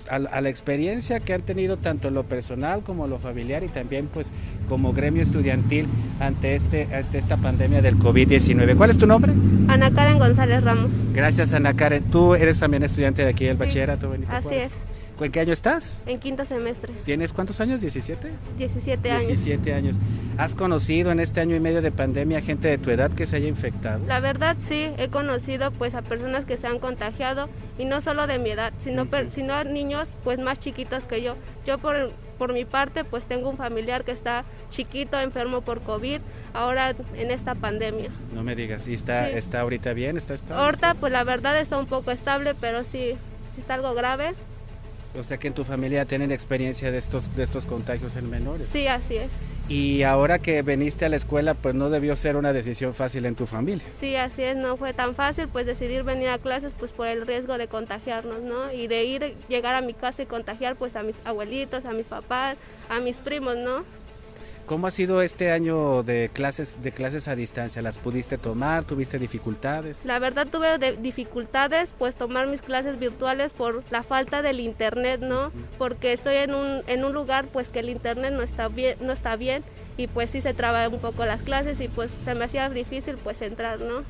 [SPEAKER 2] a, la experiencia que han tenido tanto lo personal como lo familiar y también pues como gremio estudiantil ante, este, ante esta pandemia del COVID-19. ¿Cuál es tu nombre?
[SPEAKER 10] Ana Karen González Ramos.
[SPEAKER 2] Gracias Ana Karen. Tú eres también estudiante de aquí del bachillerato.
[SPEAKER 10] Así es.
[SPEAKER 2] ¿En qué año estás?
[SPEAKER 10] En quinto semestre.
[SPEAKER 2] ¿Tienes cuántos años?
[SPEAKER 10] ¿17? 17 años.
[SPEAKER 2] 17 años. ¿Has conocido en este año y medio de pandemia gente de tu edad que se haya infectado?
[SPEAKER 10] La verdad sí, he conocido pues a personas que se han contagiado y no solo de mi edad, sino, sino niños pues más chiquitos que yo. Yo por, por mi parte pues tengo un familiar que está chiquito, enfermo por COVID, ahora en esta pandemia.
[SPEAKER 2] No me digas, ¿y está, está ahorita bien? ¿Está
[SPEAKER 10] estable? Ahorita pues la verdad está un poco estable, pero sí, sí está algo grave.
[SPEAKER 2] O sea que en tu familia tienen experiencia de estos, de estos contagios en menores.
[SPEAKER 10] Sí, así es.
[SPEAKER 2] Y ahora que veniste a la escuela, pues no debió ser una decisión fácil en tu familia.
[SPEAKER 10] Sí, así es, no fue tan fácil, pues decidir venir a clases, pues por el riesgo de contagiarnos, ¿no? Y de ir, llegar a mi casa y contagiar, pues a mis abuelitos, a mis papás, a mis primos, ¿no?
[SPEAKER 2] ¿Cómo ha sido este año de clases de clases a distancia? ¿Las pudiste tomar? ¿Tuviste dificultades?
[SPEAKER 10] La verdad tuve dificultades, pues tomar mis clases virtuales por la falta del internet, ¿no? Porque estoy en un, en un lugar pues que el internet no está bien, no está bien y pues sí se traba un poco las clases y pues se me hacía difícil pues entrar, ¿no?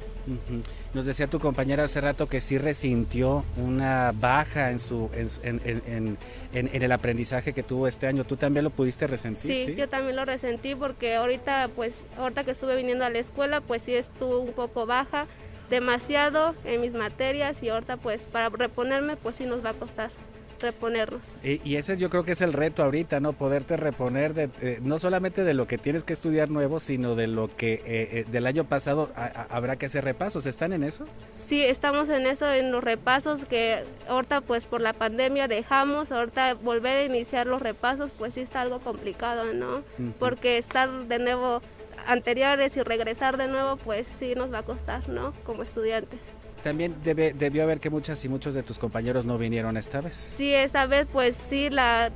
[SPEAKER 2] Nos decía tu compañera hace rato que sí resintió una baja en su en, en, en, el aprendizaje que tuvo este año. ¿Tú también lo pudiste resentir?
[SPEAKER 10] Sí, yo también lo resentí porque ahorita pues ahorita que estuve viniendo a la escuela pues sí estuvo un poco baja, demasiado en mis materias y ahorita pues para reponerme pues sí nos va a costar reponernos.
[SPEAKER 2] Y, ese yo creo que es el reto ahorita, ¿no? Poderte reponer de, no solamente de lo que tienes que estudiar nuevo, sino de lo que eh, eh, del año pasado habrá que hacer repasos. ¿Están en eso?
[SPEAKER 10] Sí, estamos en eso, en los repasos que ahorita pues por la pandemia dejamos, ahorita volver a iniciar los repasos pues sí está algo complicado, ¿no? Porque estar de nuevo anteriores y regresar de nuevo pues sí nos va a costar, ¿no? Como estudiantes
[SPEAKER 2] también debe, debió haber que muchas y muchos de tus compañeros no vinieron esta vez.
[SPEAKER 10] Sí, esta vez pues sí, la,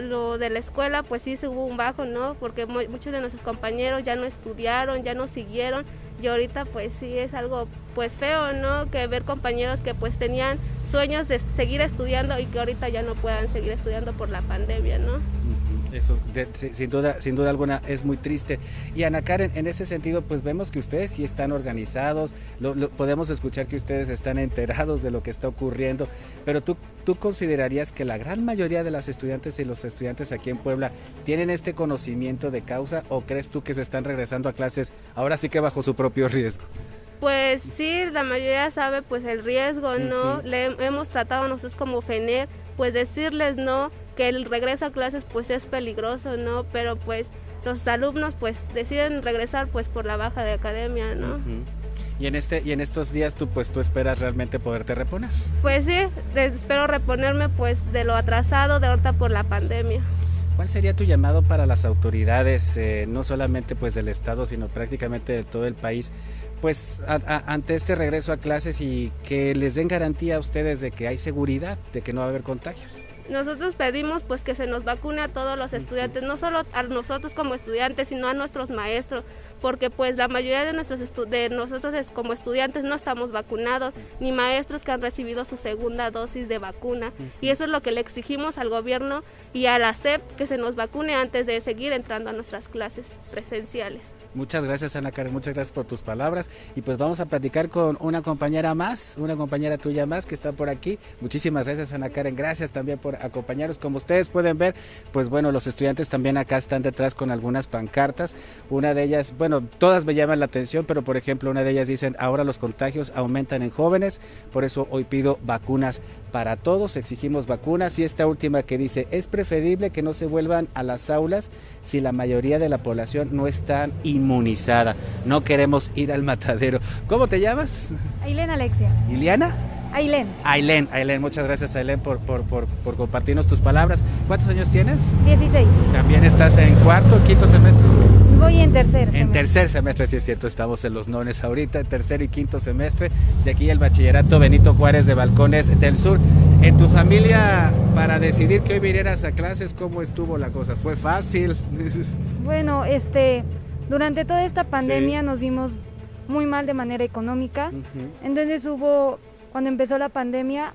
[SPEAKER 10] lo de la escuela pues sí se hubo un bajo, ¿no? Porque muchos de nuestros compañeros ya no estudiaron, ya no siguieron y ahorita pues sí es algo pues feo, ¿no? Que ver compañeros que pues tenían sueños de seguir estudiando y que ahorita ya no puedan seguir estudiando por la pandemia, ¿no?
[SPEAKER 2] Eso sin duda, sin duda alguna es muy triste. Y Ana Karen, en ese sentido, pues vemos que ustedes sí están organizados, lo, podemos escuchar que ustedes están enterados de lo que está ocurriendo, pero tú, tú considerarías que la gran mayoría de las estudiantes y los estudiantes aquí en Puebla tienen este conocimiento de causa o crees tú que se están regresando a clases ahora sí que bajo su propio riesgo?
[SPEAKER 10] Pues sí, la mayoría sabe pues el riesgo, ¿no? Le hemos tratado nosotros como FENER, pues decirles no, que el regreso a clases pues es peligroso, ¿no? Pero pues los alumnos pues deciden regresar pues por la baja de academia, ¿no?
[SPEAKER 2] Y en este y en estos días tú pues tú esperas realmente poderte reponer.
[SPEAKER 10] Pues sí, espero reponerme pues de lo atrasado de ahorita por la pandemia.
[SPEAKER 2] ¿Cuál sería tu llamado para las autoridades, eh, no solamente pues del estado, sino prácticamente de todo el país, pues ante este regreso a clases y que les den garantía a ustedes de que hay seguridad, de que no va a haber contagios?
[SPEAKER 10] Nosotros pedimos pues que se nos vacune a todos los estudiantes, no solo a nosotros como estudiantes, sino a nuestros maestros, porque pues la mayoría de, nuestros de nosotros como estudiantes no estamos vacunados, ni maestros que han recibido su segunda dosis de vacuna. Y eso es lo que le exigimos al gobierno y a la SEP, que se nos vacune antes de seguir entrando a nuestras clases presenciales.
[SPEAKER 2] Muchas gracias Ana Karen, muchas gracias por tus palabras y pues vamos a platicar con una compañera más, una compañera tuya más que está por aquí. Muchísimas gracias Ana Karen, gracias también por acompañarnos. Como ustedes pueden ver, pues bueno, los estudiantes también acá están detrás con algunas pancartas. Una de ellas, bueno, todas me llaman la atención, pero por ejemplo una de ellas dicen, ahora los contagios aumentan en jóvenes, por eso hoy pido vacunas para todos, exigimos vacunas y esta última que dice, es preferible que no se vuelvan a las aulas si la mayoría de la población no está inmunizada. No queremos ir al matadero. ¿Cómo te llamas?
[SPEAKER 11] Ailén Alexia.
[SPEAKER 2] ¿Iliana?
[SPEAKER 11] Ailén.
[SPEAKER 2] Ailén, Ailén, muchas gracias Ailén por, por, por, por, compartirnos tus palabras. ¿Cuántos años tienes?
[SPEAKER 11] 16.
[SPEAKER 2] ¿También estás en cuarto, quinto semestre?
[SPEAKER 11] Voy en tercer.
[SPEAKER 2] En tercer semestre, sí es cierto, estamos en los nones ahorita, tercer y quinto semestre de aquí el bachillerato Benito Juárez de Balcones del Sur. En tu familia, para decidir que hoy vinieras a clases, ¿cómo estuvo la cosa? ¿Fue fácil? [laughs]
[SPEAKER 11] bueno, este, durante toda esta pandemia nos vimos muy mal de manera económica. Entonces hubo, cuando empezó la pandemia,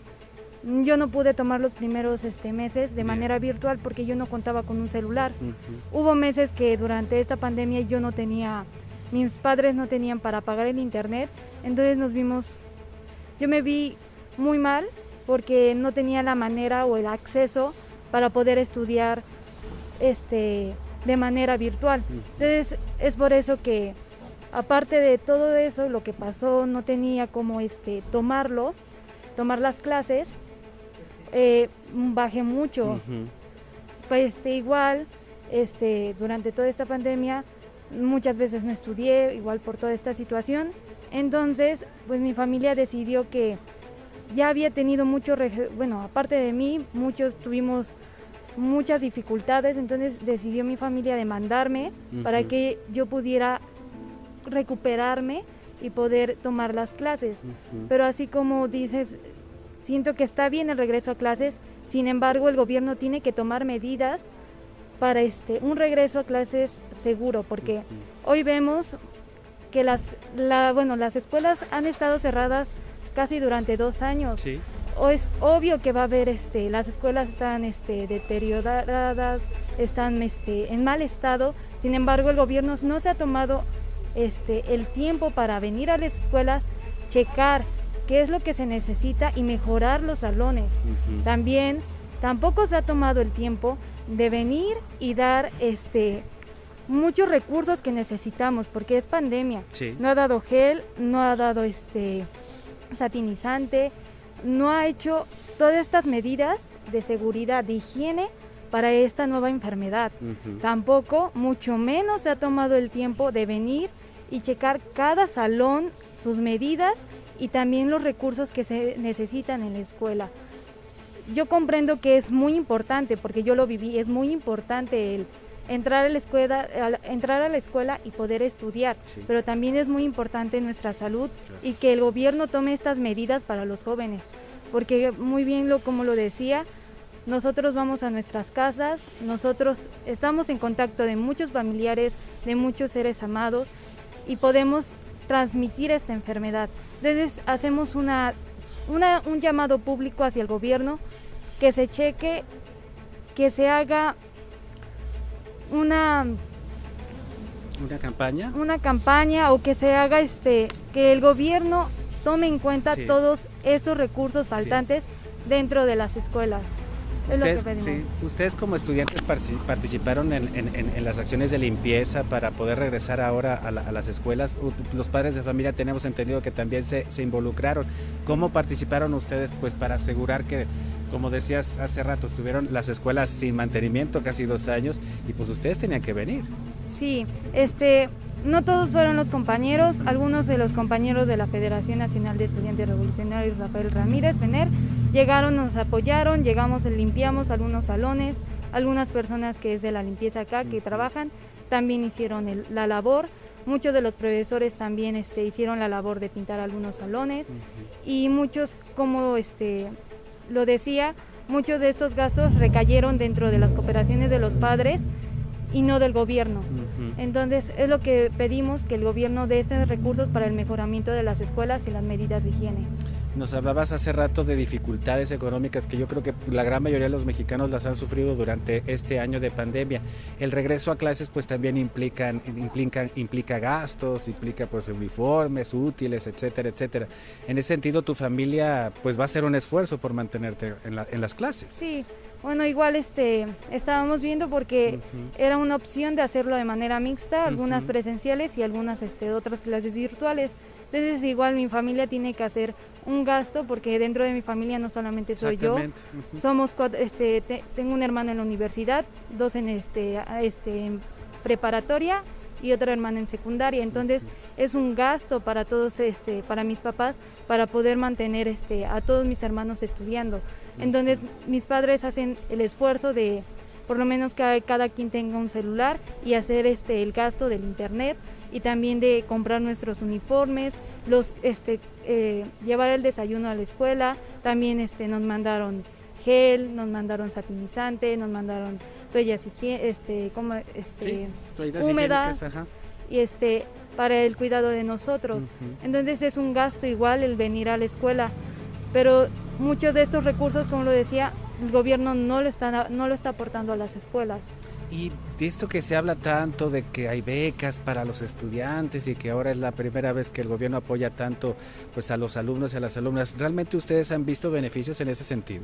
[SPEAKER 11] yo no pude tomar los primeros este, meses de manera virtual porque yo no contaba con un celular. Hubo meses que durante esta pandemia yo no tenía, mis padres no tenían para pagar el internet, entonces nos vimos, yo me vi muy mal porque no tenía la manera o el acceso para poder estudiar este, de manera virtual. Entonces es por eso que aparte de todo eso, lo que pasó, no tenía como este, tomarlo, tomar las clases eh, bajé mucho. Fue este, igual, este, durante toda esta pandemia, muchas veces no estudié, igual por toda esta situación. Entonces, pues mi familia decidió que ya había tenido mucho, bueno, aparte de mí, muchos tuvimos muchas dificultades, entonces decidió mi familia demandarme para que yo pudiera recuperarme y poder tomar las clases. Pero así como dices, Siento que está bien el regreso a clases, sin embargo el gobierno tiene que tomar medidas para este un regreso a clases seguro, porque hoy vemos que las la, bueno las escuelas han estado cerradas casi durante dos años. O es obvio que va a haber este las escuelas están este deterioradas, están este en mal estado. Sin embargo el gobierno no se ha tomado este el tiempo para venir a las escuelas, checar qué es lo que se necesita y mejorar los salones. También tampoco se ha tomado el tiempo de venir y dar este muchos recursos que necesitamos porque es pandemia. No ha dado gel, no ha dado este satinizante, no ha hecho todas estas medidas de seguridad, de higiene para esta nueva enfermedad. Tampoco, mucho menos se ha tomado el tiempo de venir y checar cada salón, sus medidas y también los recursos que se necesitan en la escuela. Yo comprendo que es muy importante, porque yo lo viví, es muy importante el entrar a la escuela, entrar a la escuela y poder estudiar, pero también es muy importante nuestra salud y que el gobierno tome estas medidas para los jóvenes, porque muy bien lo como lo decía, nosotros vamos a nuestras casas, nosotros estamos en contacto de muchos familiares, de muchos seres amados y podemos transmitir esta enfermedad. Entonces hacemos una, un llamado público hacia el gobierno que se cheque, que se haga una
[SPEAKER 2] una campaña
[SPEAKER 11] una campaña o que se haga este que el gobierno tome en cuenta todos estos recursos faltantes dentro de las escuelas
[SPEAKER 2] ustedes, como estudiantes participaron en, las acciones de limpieza para poder regresar ahora a, las escuelas. Los padres de familia tenemos entendido que también se, involucraron. ¿Cómo participaron ustedes pues para asegurar que, como decías hace rato, estuvieron las escuelas sin mantenimiento casi dos años y pues ustedes tenían que venir?
[SPEAKER 11] Sí, este, no todos fueron los compañeros, algunos de los compañeros de la Federación Nacional de Estudiantes Revolucionarios, Rafael Ramírez, FENER, llegaron, nos apoyaron, llegamos, limpiamos algunos salones, algunas personas que es de la limpieza acá, que trabajan, también hicieron la labor. Muchos de los profesores también este, hicieron la labor de pintar algunos salones y muchos, como este, lo decía, muchos de estos gastos recayeron dentro de las cooperaciones de los padres y no del gobierno. Entonces es lo que pedimos, que el gobierno dé estos recursos para el mejoramiento de las escuelas y las medidas de higiene.
[SPEAKER 2] Nos hablabas hace rato de dificultades económicas que yo creo que la gran mayoría de los mexicanos las han sufrido durante este año de pandemia. El regreso a clases pues también implican, implica, implica gastos, implica pues uniformes, útiles, etcétera, etcétera. En ese sentido tu familia pues va a hacer un esfuerzo por mantenerte en, en las clases.
[SPEAKER 11] Sí, bueno, igual este estábamos viendo porque era una opción de hacerlo de manera mixta, algunas presenciales y algunas este, otras clases virtuales. Entonces igual mi familia tiene que hacer un gasto porque dentro de mi familia no solamente soy yo, somos este, tengo un hermano en la universidad, dos en este, este en preparatoria y otra hermana en secundaria. Entonces es un gasto para todos, este, para mis papás, para poder mantener este, a todos mis hermanos estudiando. Entonces mis padres hacen el esfuerzo de por lo menos que cada quien tenga un celular y hacer este el gasto del internet y también de comprar nuestros uniformes, los este eh, llevar el desayuno a la escuela, también este nos mandaron gel, nos mandaron satinizante, nos mandaron toallas este como este húmedas y este para el cuidado de nosotros. Entonces es un gasto igual el venir a la escuela, pero muchos de estos recursos, como lo decía, el gobierno no lo está no lo está aportando a las escuelas.
[SPEAKER 2] Y de esto que se habla tanto de que hay becas para los estudiantes y que ahora es la primera vez que el gobierno apoya tanto pues a los alumnos y a las alumnas, ¿realmente ustedes han visto beneficios en ese sentido?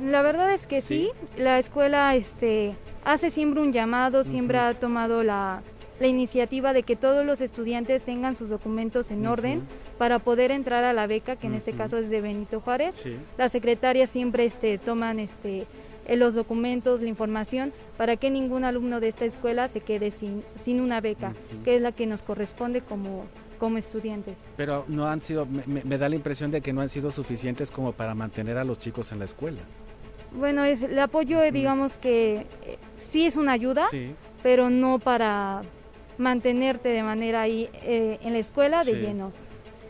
[SPEAKER 11] La verdad es que sí, la escuela este hace siempre un llamado, siempre ha tomado la, iniciativa de que todos los estudiantes tengan sus documentos en orden para poder entrar a la beca, que en este caso es de Benito Juárez. Las secretarias siempre este, toman este, eh, los documentos, la información, para que ningún alumno de esta escuela se quede sin, sin una beca, que es la que nos corresponde como, como estudiantes.
[SPEAKER 2] Pero no han sido, me, da la impresión de que no han sido suficientes como para mantener a los chicos en la escuela.
[SPEAKER 11] Bueno, es, el apoyo, digamos que eh, sí es una ayuda, pero no para mantenerte de manera ahí eh, en la escuela de lleno.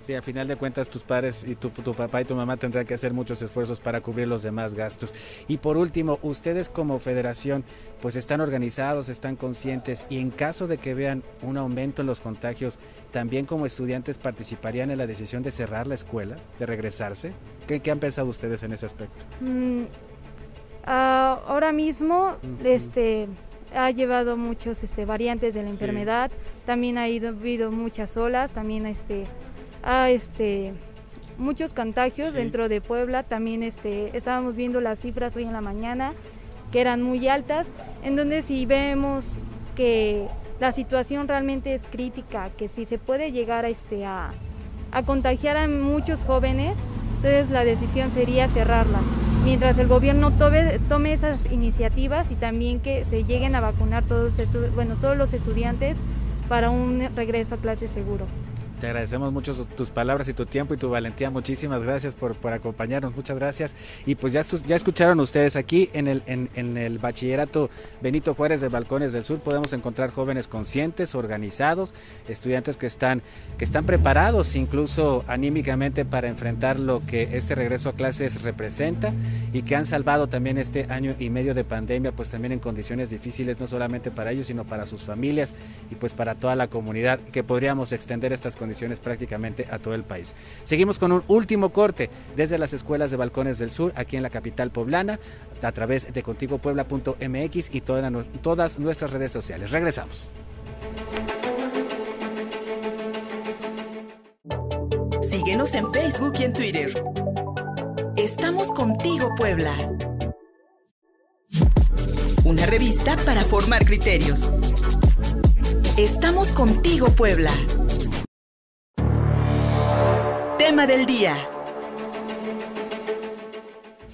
[SPEAKER 2] Sí, a final de cuentas tus padres y tu, tu, papá y tu mamá tendrán que hacer muchos esfuerzos para cubrir los demás gastos. Y por último, ustedes como federación pues están organizados, están conscientes y en caso de que vean un aumento en los contagios, también como estudiantes participarían en la decisión de cerrar la escuela, de regresarse. ¿Qué, han pensado ustedes en ese aspecto? Mm,
[SPEAKER 11] ah, ahora mismo, este ha llevado muchos este, variantes de la enfermedad, también ha ido, habido muchas olas, también este, a este muchos contagios dentro de Puebla. También este, estábamos viendo las cifras hoy en la mañana que eran muy altas, en donde si vemos que la situación realmente es crítica, que si se puede llegar a, este, a, a contagiar a muchos jóvenes, entonces la decisión sería cerrarla. Mientras el gobierno tome, esas iniciativas y también que se lleguen a vacunar todos, bueno, todos los estudiantes para un regreso a clase seguro.
[SPEAKER 2] Te agradecemos mucho tus palabras y tu tiempo y tu valentía. Muchísimas gracias por, por acompañarnos. Muchas gracias. Y pues ya, ya escucharon ustedes aquí en el, en, el bachillerato Benito Juárez de Balcones del Sur. Podemos encontrar jóvenes conscientes, organizados, estudiantes que están, que están preparados incluso anímicamente para enfrentar lo que este regreso a clases representa y que han salvado también este año y medio de pandemia, pues también en condiciones difíciles, no solamente para ellos, sino para sus familias y pues para toda la comunidad, que podríamos extender estas condiciones prácticamente a todo el país. Seguimos con un último corte desde las escuelas de Balcones del Sur, aquí en la capital poblana, a través de contigopuebla.mx y todas nuestras redes sociales. Regresamos.
[SPEAKER 1] Síguenos en Facebook y en Twitter. Estamos contigo, Puebla. Una revista para formar criterios. Estamos contigo, Puebla. Tema del día.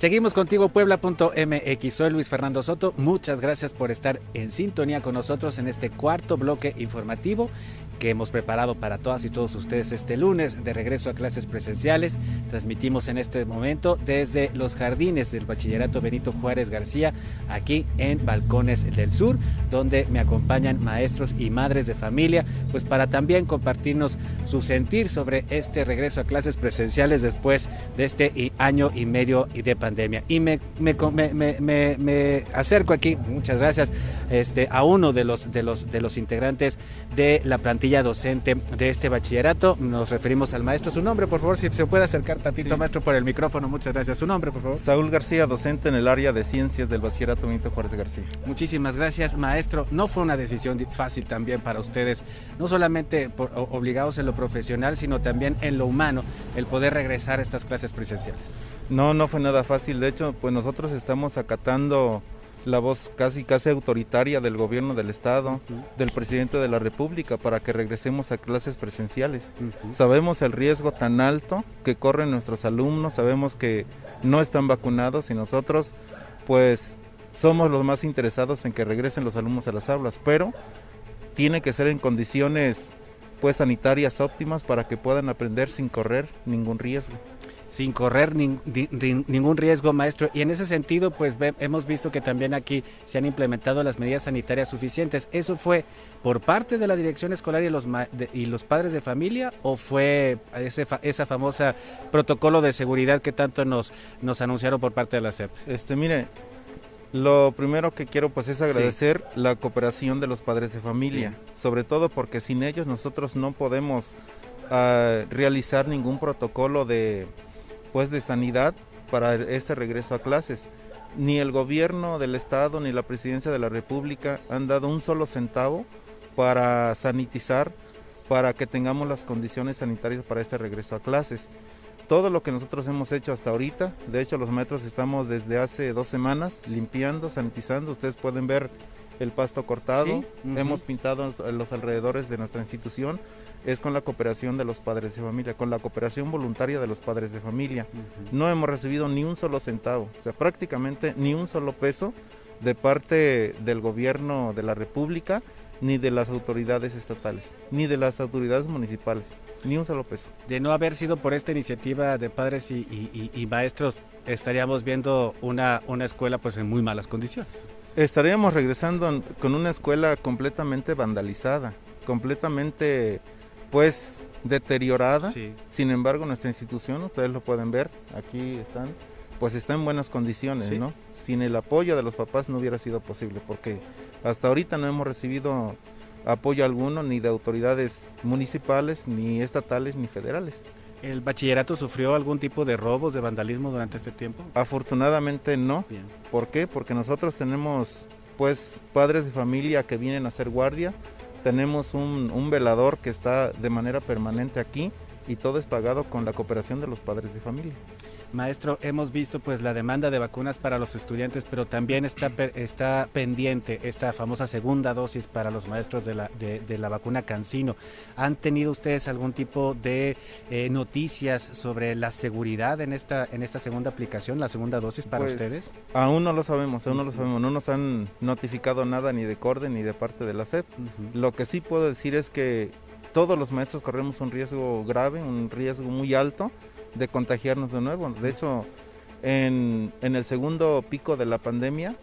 [SPEAKER 2] Seguimos contigo puebla.mx. Soy Luis Fernando Soto. Muchas gracias por estar en sintonía con nosotros en este cuarto bloque informativo que hemos preparado para todas y todos ustedes este lunes de regreso a clases presenciales. Transmitimos en este momento desde los jardines del Bachillerato Benito Juárez García, aquí en Balcones del Sur, donde me acompañan maestros y madres de familia, pues para también compartirnos su sentir sobre este regreso a clases presenciales después de este año y medio de pandemia. Y me, me, me, me acerco aquí, muchas gracias, este, a uno de los, de los, de los integrantes de la plantilla docente de este bachillerato. Nos referimos al maestro. Su nombre, por favor, si se puede acercar tantito, maestro, por el micrófono. Muchas gracias. Su nombre, por favor.
[SPEAKER 12] Saúl García, docente en el área de ciencias del bachillerato Benito Juárez García.
[SPEAKER 2] Muchísimas gracias, maestro. No fue una decisión fácil también para ustedes, no solamente por, obligados en lo profesional, sino también en lo humano, el poder regresar a estas clases presenciales.
[SPEAKER 12] No, no fue nada fácil. De hecho, pues nosotros estamos acatando la voz casi casi autoritaria del gobierno del estado, del presidente de la república para que regresemos a clases presenciales. Sabemos el riesgo tan alto que corren nuestros alumnos, sabemos que no están vacunados y nosotros pues somos los más interesados en que regresen los alumnos a las aulas, pero tiene que ser en condiciones pues sanitarias óptimas para que puedan aprender sin correr ningún riesgo.
[SPEAKER 2] Sin correr ningún riesgo, maestro. Y en ese sentido, pues hemos visto que también aquí se han implementado las medidas sanitarias suficientes. ¿Eso fue por parte de la dirección escolar y los, y los padres de familia o fue ese esa famosa protocolo de seguridad que tanto nos, nos anunciaron por parte de la SEP?
[SPEAKER 12] Este, mire, lo primero que quiero pues es agradecer la cooperación de los padres de familia, sobre todo porque sin ellos nosotros no podemos ah, realizar ningún protocolo de pues de sanidad para este regreso a clases. Ni el gobierno del estado ni la presidencia de la república han dado un solo centavo para sanitizar, para que tengamos las condiciones sanitarias para este regreso a clases. Todo lo que nosotros hemos hecho hasta ahorita, de hecho los metros estamos desde hace dos semanas limpiando, sanitizando, ustedes pueden ver el pasto cortado, hemos pintado los alrededores de nuestra institución, es con la cooperación de los padres de familia, con la cooperación voluntaria de los padres de familia. No hemos recibido ni un solo centavo, o sea, prácticamente ni un solo peso de parte del gobierno de la República, ni de las autoridades estatales, ni de las autoridades municipales, ni un solo peso.
[SPEAKER 2] De no haber sido por esta iniciativa de padres y, maestros, estaríamos viendo una, una escuela pues en muy malas condiciones.
[SPEAKER 12] Estaríamos regresando con una escuela completamente vandalizada, completamente pues deteriorada. Sin embargo, nuestra institución, ustedes lo pueden ver, aquí están, pues está en buenas condiciones, ¿no? Sin el apoyo de los papás no hubiera sido posible, porque hasta ahorita no hemos recibido apoyo alguno ni de autoridades municipales, ni estatales, ni federales.
[SPEAKER 2] ¿El bachillerato sufrió algún tipo de robos, de vandalismo durante este tiempo?
[SPEAKER 12] Afortunadamente no. ¿Por qué? Porque nosotros tenemos pues padres de familia que vienen a hacer guardia, tenemos un, velador que está de manera permanente aquí y todo es pagado con la cooperación de los padres de familia.
[SPEAKER 2] Maestro, hemos visto pues la demanda de vacunas para los estudiantes, pero también está, está pendiente esta famosa segunda dosis para los maestros de la, de, la vacuna Cancino. ¿Han tenido ustedes algún tipo de eh, noticias sobre la seguridad en esta, en esta segunda aplicación, la segunda dosis para
[SPEAKER 12] pues,
[SPEAKER 2] ustedes?
[SPEAKER 12] Aún no lo sabemos, aún no lo sabemos. No nos han notificado nada ni de CORDE ni de parte de la SEP. Lo que sí puedo decir es que todos los maestros corremos un riesgo grave, un riesgo muy alto de contagiarnos de nuevo. De hecho, en, el segundo pico de la pandemia,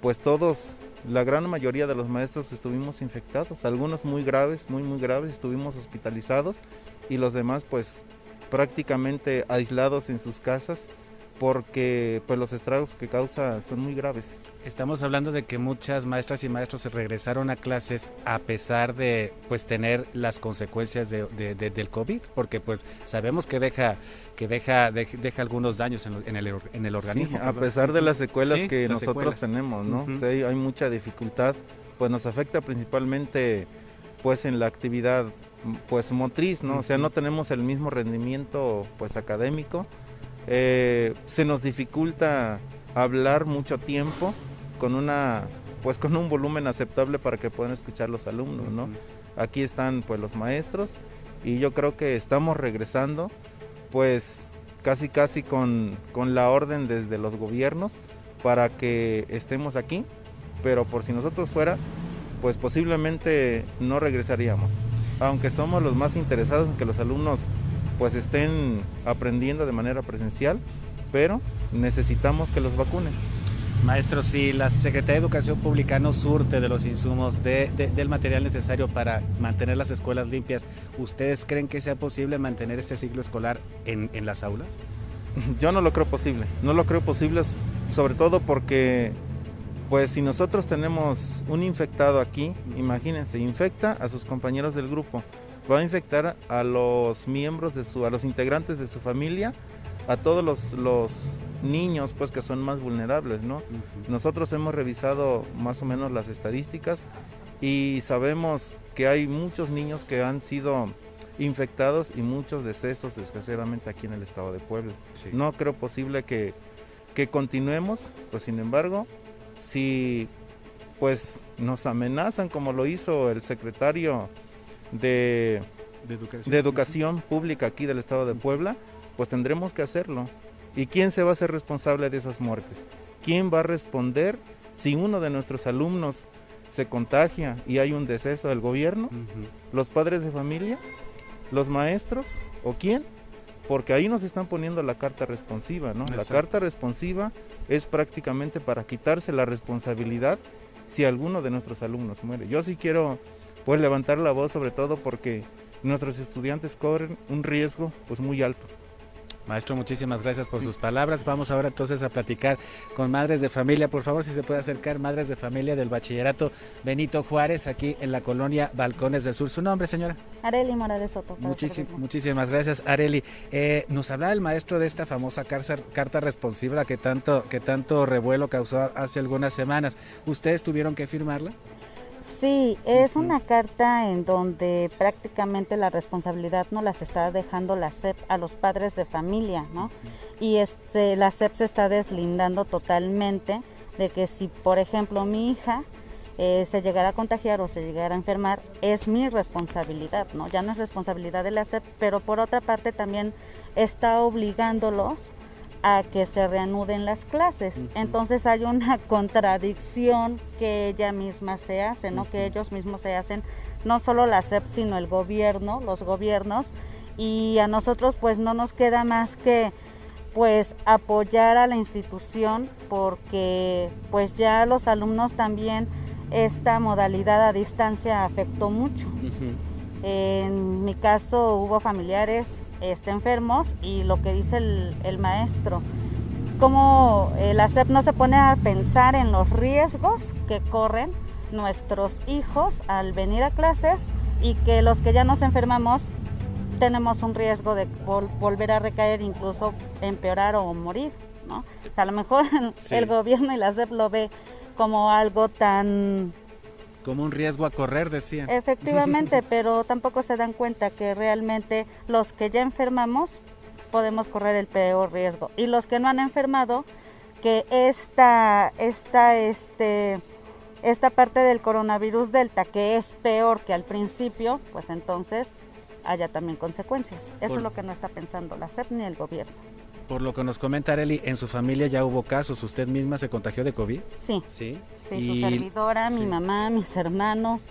[SPEAKER 12] pues todos, la gran mayoría de los maestros estuvimos infectados, algunos muy graves, muy, muy graves, estuvimos hospitalizados y los demás pues prácticamente aislados en sus casas porque pues los estragos que causa son muy graves.
[SPEAKER 2] Estamos hablando de que muchas maestras y maestros se regresaron a clases a pesar de pues tener las consecuencias de, del COVID, porque pues sabemos que deja que deja deja, algunos daños en, el, en el organismo.
[SPEAKER 12] a pesar de las secuelas que nosotros tenemos, ¿no? hay, mucha dificultad, pues nos afecta principalmente pues en la actividad pues motriz, ¿no? O sea, no tenemos el mismo rendimiento pues académico eh, se nos dificulta hablar mucho tiempo con una pues con un volumen aceptable para que puedan escuchar los alumnos, ¿no? Aquí están pues los maestros y yo creo que estamos regresando pues casi casi con, con la orden desde los gobiernos para que estemos aquí, pero por si nosotros fuera, pues posiblemente no regresaríamos, aunque somos los más interesados en que los alumnos pues estén aprendiendo de manera presencial, pero necesitamos que los vacunen.
[SPEAKER 2] Maestro, si la Secretaría de Educación Pública no surte de los insumos del material necesario para mantener las escuelas limpias, ¿ustedes creen que sea posible mantener este ciclo escolar en, en las aulas? [laughs]
[SPEAKER 12] Yo no lo creo posible, no lo creo posible sobre todo porque pues si nosotros tenemos un infectado aquí, imagínense, infecta a sus compañeros del grupo va a infectar a los miembros de su, a los integrantes de su familia, a todos los, niños pues que son más vulnerables, ¿no? Nosotros hemos revisado más o menos las estadísticas y sabemos que hay muchos niños que han sido infectados y muchos decesos desgraciadamente aquí en el estado de Puebla. No creo posible que, que continuemos, pues sin embargo, si pues nos amenazan como lo hizo el secretario de, educación. pública aquí del estado de Puebla, pues tendremos que hacerlo. ¿Y quién se va a hacer responsable de esas muertes? ¿Quién va a responder si uno de nuestros alumnos se contagia y hay un deceso del gobierno? ¿Los padres de familia? ¿Los maestros? ¿O quién? porque ahí nos están poniendo la carta responsiva, ¿no? La carta responsiva es prácticamente para quitarse la responsabilidad si alguno de nuestros alumnos muere. Yo sí quiero pues levantar la voz sobre todo porque nuestros estudiantes corren un riesgo pues muy alto.
[SPEAKER 2] Maestro, muchísimas gracias por sus palabras. Vamos ahora entonces a platicar con madres de familia. Por favor, si se puede acercar, madres de familia del bachillerato Benito Juárez, aquí en la colonia Balcones del Sur. ¿Su nombre, señora?
[SPEAKER 13] Areli Morales Soto.
[SPEAKER 2] muchísimas gracias, Areli. Eh, nos hablaba el maestro de esta famosa carta, carta responsiva que tanto, que tanto revuelo causó hace algunas semanas. ¿Ustedes tuvieron que firmarla?
[SPEAKER 13] Sí, es una carta en donde prácticamente la responsabilidad no las está dejando la SEP a los padres de familia, ¿no? Y este, la SEP se está deslindando totalmente de que si, por ejemplo, mi hija eh, se llegara a contagiar o se llegara a enfermar, es mi responsabilidad, ¿no? Ya no es responsabilidad de la SEP, pero por otra parte también está obligándolos a que se reanuden las clases. Entonces hay una [laughs] contradicción que ella misma se hace, ¿no? Que ellos mismos se hacen, no solo la SEP, sino el gobierno, los gobiernos, y a nosotros pues no nos queda más que pues apoyar a la institución porque pues ya los alumnos también esta modalidad a distancia afectó mucho. En mi caso hubo familiares este, enfermos y lo que dice el, maestro, como la SEP no se pone a pensar en los riesgos que corren nuestros hijos al venir a clases y que los que ya nos enfermamos tenemos un riesgo de volver a recaer, incluso empeorar o morir. ¿no? O sea, a lo mejor [laughs] el gobierno y la SEP lo ve como algo tan
[SPEAKER 2] como un riesgo a correr, decía.
[SPEAKER 13] Efectivamente, [laughs] pero tampoco se dan cuenta que realmente los que ya enfermamos podemos correr el peor riesgo. Y los que no han enfermado, que esta, esta, este, esta parte del coronavirus delta, que es peor que al principio, pues entonces haya también consecuencias. Eso es lo que no está pensando la SEP ni el gobierno.
[SPEAKER 2] Por lo que nos comenta Areli, en su familia ya hubo casos. ¿Usted misma se contagió de COVID?
[SPEAKER 13] Sí. Sí. Sí, su servidora, mi mamá, mis hermanos.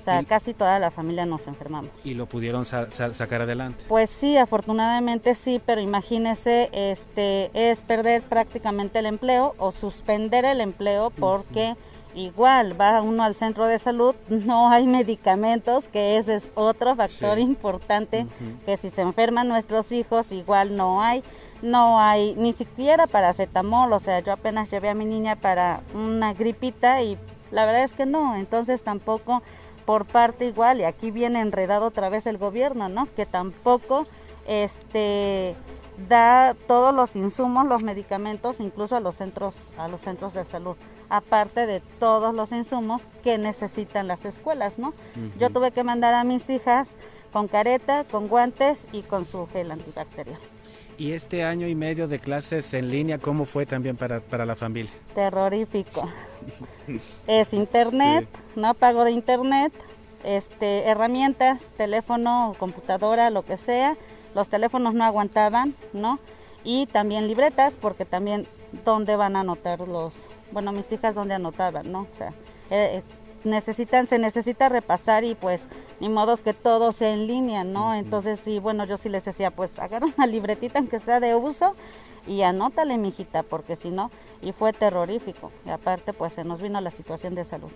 [SPEAKER 13] O sea, casi toda la familia nos enfermamos.
[SPEAKER 2] ¿Y lo pudieron sacar adelante?
[SPEAKER 13] Pues sí, afortunadamente sí, pero imagínese, este, es perder prácticamente el empleo o suspender el empleo porque igual va uno al centro de salud, [laughs] no hay medicamentos, que ese es otro factor importante, que si se enferman nuestros hijos, igual no hay no hay ni siquiera paracetamol, o sea, yo apenas llevé a mi niña para una gripita y la verdad es que no, entonces tampoco por parte igual y aquí viene enredado otra vez el gobierno, ¿no? Que tampoco este da todos los insumos, los medicamentos, incluso a los centros a los centros de salud, aparte de todos los insumos que necesitan las escuelas, ¿no? Yo tuve que mandar a mis hijas con careta, con guantes y con su gel antibacterial.
[SPEAKER 2] ¿Y este año y medio de clases en línea, cómo fue también para, la familia?
[SPEAKER 13] Terrorífico. [laughs] es internet, no pago de internet, este, herramientas, teléfono, computadora, lo que sea. Los teléfonos no aguantaban, ¿no? Y también libretas, porque también dónde van a anotar los, bueno, mis hijas dónde anotaban, ¿no? O sea, eh, necesitan, se necesita repasar y pues ni modos que todo sea en línea, ¿no? Entonces sí, bueno, yo sí les decía, pues agarra una [laughs] libretita aunque sea de uso y anótale, mijita, porque si no, y fue terrorífico. Y aparte, pues se nos vino la situación de salud.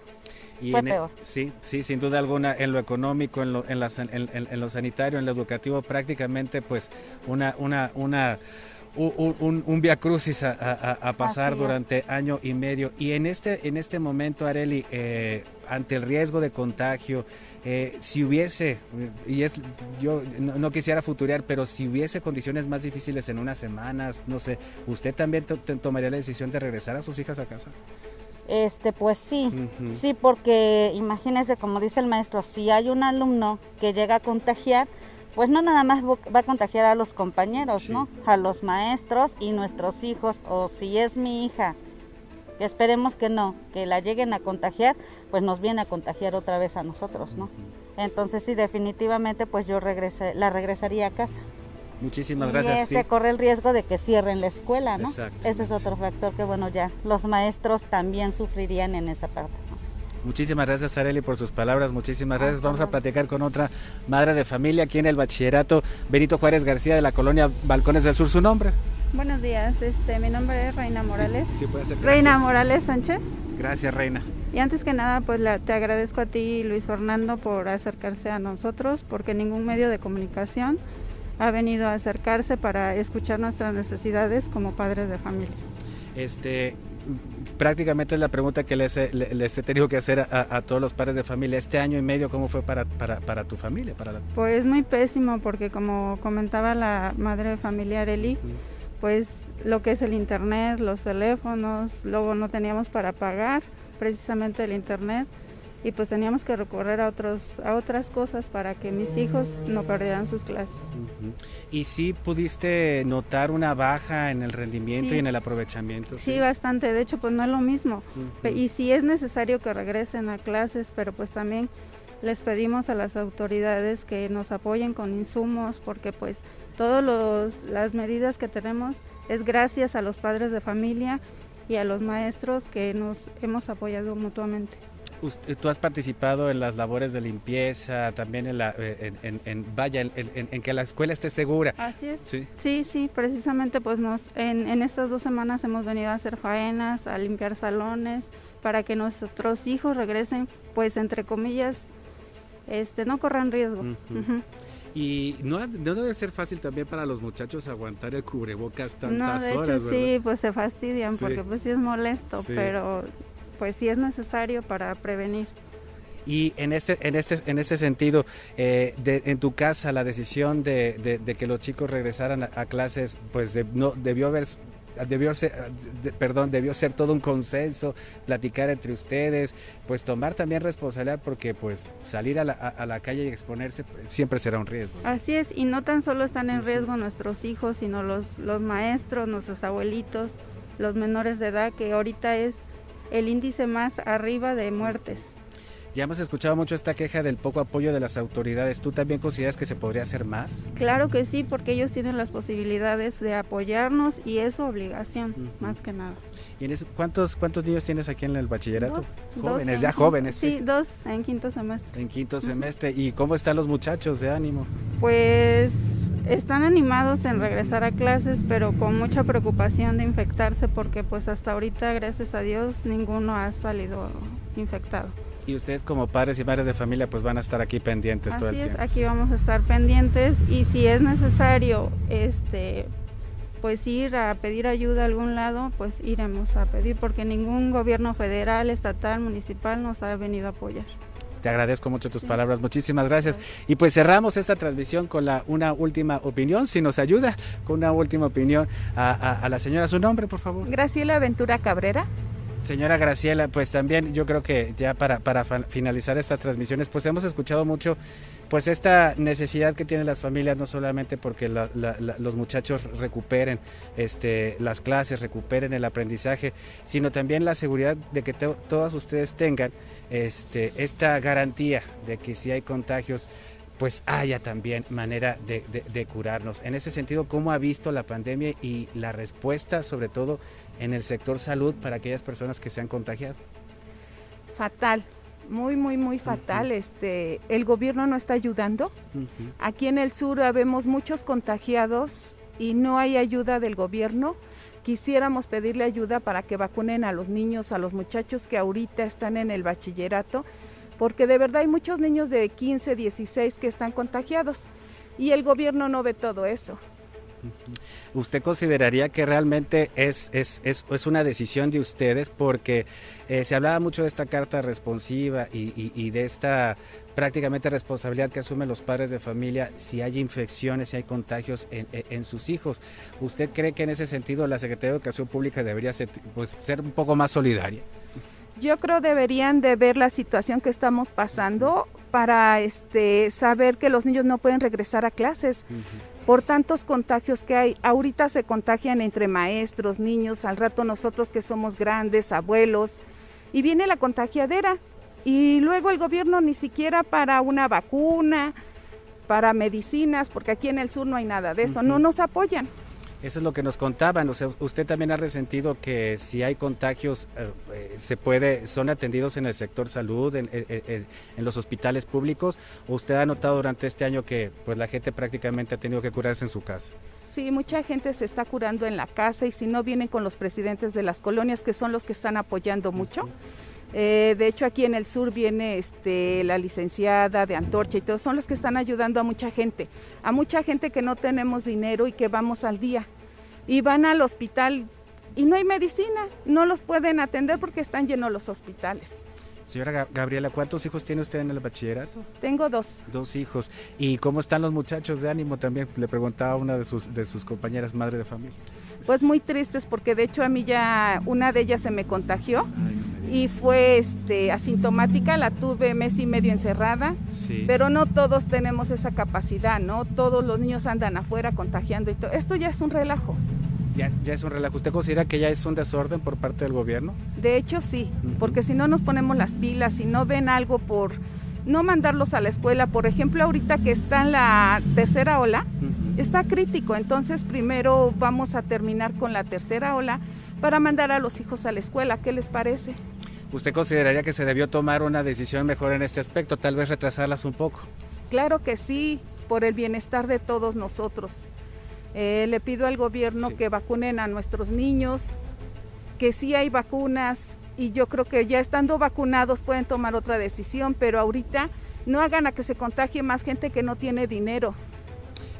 [SPEAKER 13] fue
[SPEAKER 2] e
[SPEAKER 13] peor.
[SPEAKER 2] sí, sí, sin duda alguna, en lo económico, en lo, en, en lo sanitario, en lo educativo, prácticamente, pues una, una, una un, un, via crucis a, pasar durante año y medio. Y en este, en este momento, Areli, eh, ante el riesgo de contagio, eh, si hubiese, y es, yo no, quisiera futurear, pero si hubiese condiciones más difíciles en unas semanas, no sé, ¿usted también tomaría la decisión de regresar a sus hijas a casa?
[SPEAKER 13] Este, pues sí, sí, porque imagínese, como dice el maestro, si hay un alumno que llega a contagiar, pues no nada más va a contagiar a los compañeros, ¿no? A los maestros y nuestros hijos, o si es mi hija, que esperemos que no, que la lleguen a contagiar, pues nos viene a contagiar otra vez a nosotros, ¿no? Entonces sí, definitivamente, pues yo regrese, la regresaría a casa.
[SPEAKER 2] Muchísimas gracias.
[SPEAKER 13] Y se corre el riesgo de que cierren la escuela, ¿no? Ese es otro factor que, bueno, ya los maestros también sufrirían en esa parte.
[SPEAKER 2] Muchísimas gracias, Areli, por sus palabras. Muchísimas gracias. Vamos a platicar con otra madre de familia aquí en el bachillerato Benito Juárez García de la colonia Balcones del Sur. ¿Su nombre?
[SPEAKER 14] Buenos días, este, mi nombre es Reina Morales. Sí, puede ser. Reina Morales Sánchez.
[SPEAKER 2] Gracias, Reina.
[SPEAKER 14] Y antes que nada, pues te agradezco a ti, Luis Fernando, por acercarse a nosotros, porque ningún medio de comunicación ha venido a acercarse para escuchar nuestras necesidades como padres de familia.
[SPEAKER 2] Este, prácticamente es la pregunta que les, he tenido que hacer a, todos los padres de familia. Este año y medio, ¿cómo fue para, para, tu familia? Para
[SPEAKER 14] Pues muy pésimo, porque como comentaba la madre de familia Eli, pues lo que es el internet, los teléfonos, luego no teníamos para pagar precisamente el internet y pues teníamos que recorrer a otros a otras cosas para que mis hijos no perdieran sus clases.
[SPEAKER 2] ¿Y si pudiste notar una baja en el rendimiento y en el aprovechamiento?
[SPEAKER 14] Sí, bastante, de hecho pues no es lo mismo. Y si es necesario que regresen a clases, pero pues también les pedimos a las autoridades que nos apoyen con insumos porque pues todas las medidas que tenemos es gracias a los padres de familia y a los maestros que nos hemos apoyado mutuamente.
[SPEAKER 2] Tú has participado en las labores de limpieza, también en, la, eh, en, vaya, en, que la escuela esté segura.
[SPEAKER 14] Así es. Sí, sí, sí precisamente pues nos, en, estas dos semanas hemos venido a hacer faenas, a limpiar salones, para que nuestros hijos regresen, pues entre comillas, este, no corran riesgo.
[SPEAKER 2] Y no, no, debe ser fácil también para los muchachos aguantar el cubrebocas tantas
[SPEAKER 14] no, de
[SPEAKER 2] hecho,
[SPEAKER 14] Sí, pues se fastidian porque pues sí es molesto, pero pues sí es necesario para prevenir.
[SPEAKER 2] Y en este, en este, en este sentido, eh, en tu casa la decisión de, de, que los chicos regresaran a, clases, pues no debió haber debió ser, perdón, debió ser todo un consenso, platicar entre ustedes, pues tomar también responsabilidad porque pues salir a la, a, la calle y exponerse siempre será un riesgo.
[SPEAKER 14] Así es, y no tan solo están en riesgo nuestros hijos, sino los, los maestros, nuestros abuelitos, los menores de edad, que ahorita es el índice más arriba de muertes.
[SPEAKER 2] Ya hemos escuchado mucho esta queja del poco apoyo de las autoridades. ¿Tú también consideras que se podría hacer más?
[SPEAKER 14] Claro que sí, porque ellos tienen las posibilidades de apoyarnos y es su obligación, más que nada.
[SPEAKER 2] ¿Y cuántos, cuántos niños tienes aquí en el bachillerato? jóvenes, ya jóvenes.
[SPEAKER 14] Sí, dos en quinto semestre.
[SPEAKER 2] En quinto semestre. ¿Y cómo están los muchachos de ánimo?
[SPEAKER 14] Pues están animados en regresar a clases, pero con mucha preocupación de infectarse porque pues hasta ahorita, gracias a Dios, ninguno ha salido infectado.
[SPEAKER 2] Y ustedes como padres y madres de familia pues van a estar aquí pendientes todo el tiempo.
[SPEAKER 14] aquí vamos a estar pendientes y si es necesario este pues ir a pedir ayuda a algún lado, pues iremos a pedir porque ningún gobierno federal, estatal, municipal nos ha venido a apoyar.
[SPEAKER 2] Te agradezco mucho tus palabras, muchísimas gracias. Y pues cerramos esta transmisión con la, una última opinión, si nos ayuda, con una última opinión a, a la señora. Su nombre, por favor.
[SPEAKER 15] Graciela Ventura Cabrera.
[SPEAKER 2] Señora Graciela, pues también yo creo que ya para, para finalizar estas transmisiones, pues hemos escuchado mucho pues esta necesidad que tienen las familias, no solamente porque los muchachos recuperen este, las clases, recuperen el aprendizaje, sino también la seguridad de que todas ustedes tengan este, esta garantía de que si hay contagios, pues haya también manera de, curarnos. En ese sentido, ¿cómo ha visto la pandemia y la respuesta, sobre todo en el sector salud, para aquellas personas que se han contagiado?
[SPEAKER 15] Fatal, muy, muy, muy fatal. Este, el gobierno no está ayudando. Aquí en el sur vemos muchos contagiados y no hay ayuda del gobierno. Quisiéramos pedirle ayuda para que vacunen a los niños, a los muchachos que ahorita están en el bachillerato porque de verdad hay muchos niños de 15, 16 que están contagiados y el gobierno no ve todo eso.
[SPEAKER 2] ¿Usted consideraría que realmente es, es, es, es una decisión de ustedes? Porque eh, se hablaba mucho de esta carta responsiva y, y, de esta prácticamente responsabilidad que asumen los padres de familia si hay infecciones, si hay contagios en, en, sus hijos. ¿Usted cree que en ese sentido la Secretaría de Educación Pública debería ser, pues, ser un poco más solidaria?
[SPEAKER 15] Yo creo deberían de ver la situación que estamos pasando para este saber que los niños no pueden regresar a clases por tantos contagios que hay. Ahorita se contagian entre maestros, niños, al rato nosotros que somos grandes, abuelos, y viene la contagiadera. Y luego el gobierno ni siquiera para una vacuna, para medicinas, porque aquí en el sur no hay nada de eso, no nos apoyan.
[SPEAKER 2] Eso es lo que nos contaban. O sea, usted también ha resentido que si hay contagios, eh, eh, se puede, son atendidos en el sector salud, en, en, los hospitales públicos. ¿O usted ha notado durante este año que pues la gente prácticamente ha tenido que curarse en su casa?
[SPEAKER 15] Sí, mucha gente se está curando en la casa y si no vienen con los presidentes de las colonias, que son los que están apoyando mucho. Eh, de hecho, aquí en el sur viene este, la licenciada de Antorcha y todos son los que están ayudando a mucha gente, a mucha gente que no tenemos dinero y que vamos al día. Y van al hospital y no hay medicina, no los pueden atender porque están llenos los hospitales.
[SPEAKER 2] Señora Gabriela, ¿cuántos hijos tiene usted en el bachillerato?
[SPEAKER 15] Tengo dos.
[SPEAKER 2] Dos hijos. ¿Y cómo están los muchachos de ánimo también? Le preguntaba una de sus, de sus compañeras madre de familia.
[SPEAKER 15] Pues muy tristes porque de hecho a mí ya una de ellas se me contagió y fue este, asintomática, la tuve mes y medio encerrada, pero no todos tenemos esa capacidad, ¿no? Todos los niños andan afuera contagiando y todo. Esto ya es un relajo.
[SPEAKER 2] Ya, ya, es un relajo. ¿Usted considera que ya es un desorden por parte del gobierno?
[SPEAKER 15] De hecho, sí, porque si no nos ponemos las pilas, si no ven algo por no mandarlos a la escuela, por ejemplo, ahorita que está en la tercera ola, está crítico, entonces primero vamos a terminar con la tercera ola para mandar a los hijos a la escuela. ¿Qué les parece?
[SPEAKER 2] ¿Usted consideraría que se debió tomar una decisión mejor en este aspecto, tal vez retrasarlas un poco?
[SPEAKER 15] Claro que sí, por el bienestar de todos nosotros. Eh, le pido al gobierno que vacunen a nuestros niños, que sí hay vacunas y yo creo que ya estando vacunados pueden tomar otra decisión, pero ahorita no hagan a que se contagie más gente que no tiene dinero.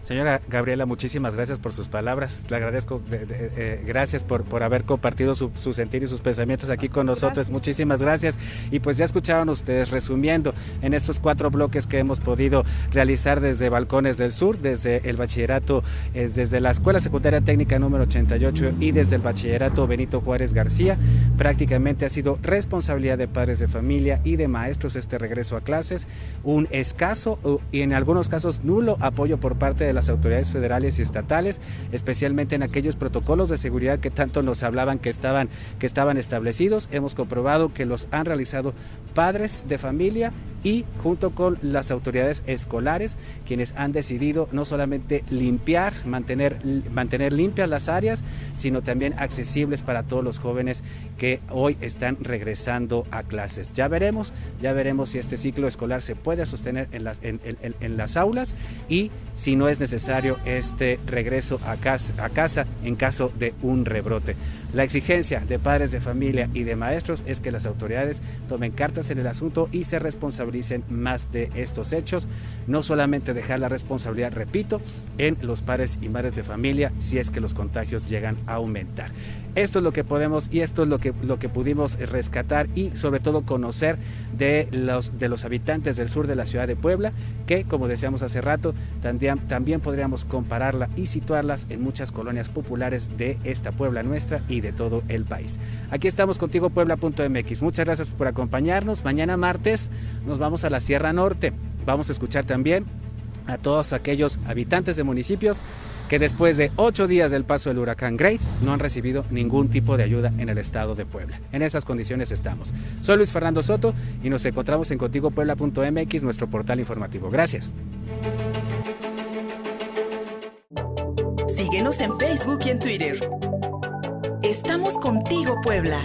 [SPEAKER 2] Señora Gabriela, muchísimas gracias por sus palabras. Le agradezco, eh, gracias por, por haber compartido su, sentir y sus pensamientos aquí con nosotros. Muchísimas gracias. Y pues ya escucharon ustedes, resumiendo en estos cuatro bloques que hemos podido realizar desde Balcones del Sur, desde el bachillerato, eh, desde la Escuela Secundaria Técnica número 88 y desde el bachillerato Benito Juárez García, prácticamente ha sido responsabilidad de padres de familia y de maestros este regreso a clases, un escaso y en algunos casos nulo apoyo por parte de las autoridades federales y estatales, especialmente en aquellos protocolos de seguridad que tanto nos hablaban que estaban, que estaban establecidos. Hemos comprobado que los han realizado padres de familia y junto con las autoridades escolares, quienes han decidido no solamente limpiar, mantener, mantener limpias las áreas, sino también accesibles para todos los jóvenes que hoy están regresando a clases. Ya veremos, ya veremos si este ciclo escolar se puede sostener en las, en, en las aulas y si no es necesario este regreso a casa, a casa en caso de un rebrote. La exigencia de padres de familia y de maestros es que las autoridades tomen cartas en el asunto y se responsabilicen más de estos hechos. No solamente dejar la responsabilidad, repito, en los padres y madres de familia si es que los contagios llegan a aumentar. Esto es lo que podemos y esto es lo que, lo que pudimos rescatar y sobre todo conocer de los, de los habitantes del sur de la ciudad de Puebla, que como decíamos hace rato, también, también podríamos compararla y situarlas en muchas colonias populares de esta Puebla nuestra y de todo el país. Aquí estamos contigo puebla.mx. Muchas gracias por acompañarnos. Mañana martes nos vamos a la Sierra Norte. Vamos a escuchar también a todos aquellos habitantes de municipios que después de ocho días del paso del huracán Grace no han recibido ningún tipo de ayuda en el estado de Puebla. En esas condiciones estamos. Soy Luis Fernando Soto y nos encontramos en contigopuebla.mx, nuestro portal informativo. Gracias.
[SPEAKER 1] Síguenos en Facebook y en Twitter. Estamos contigo, Puebla.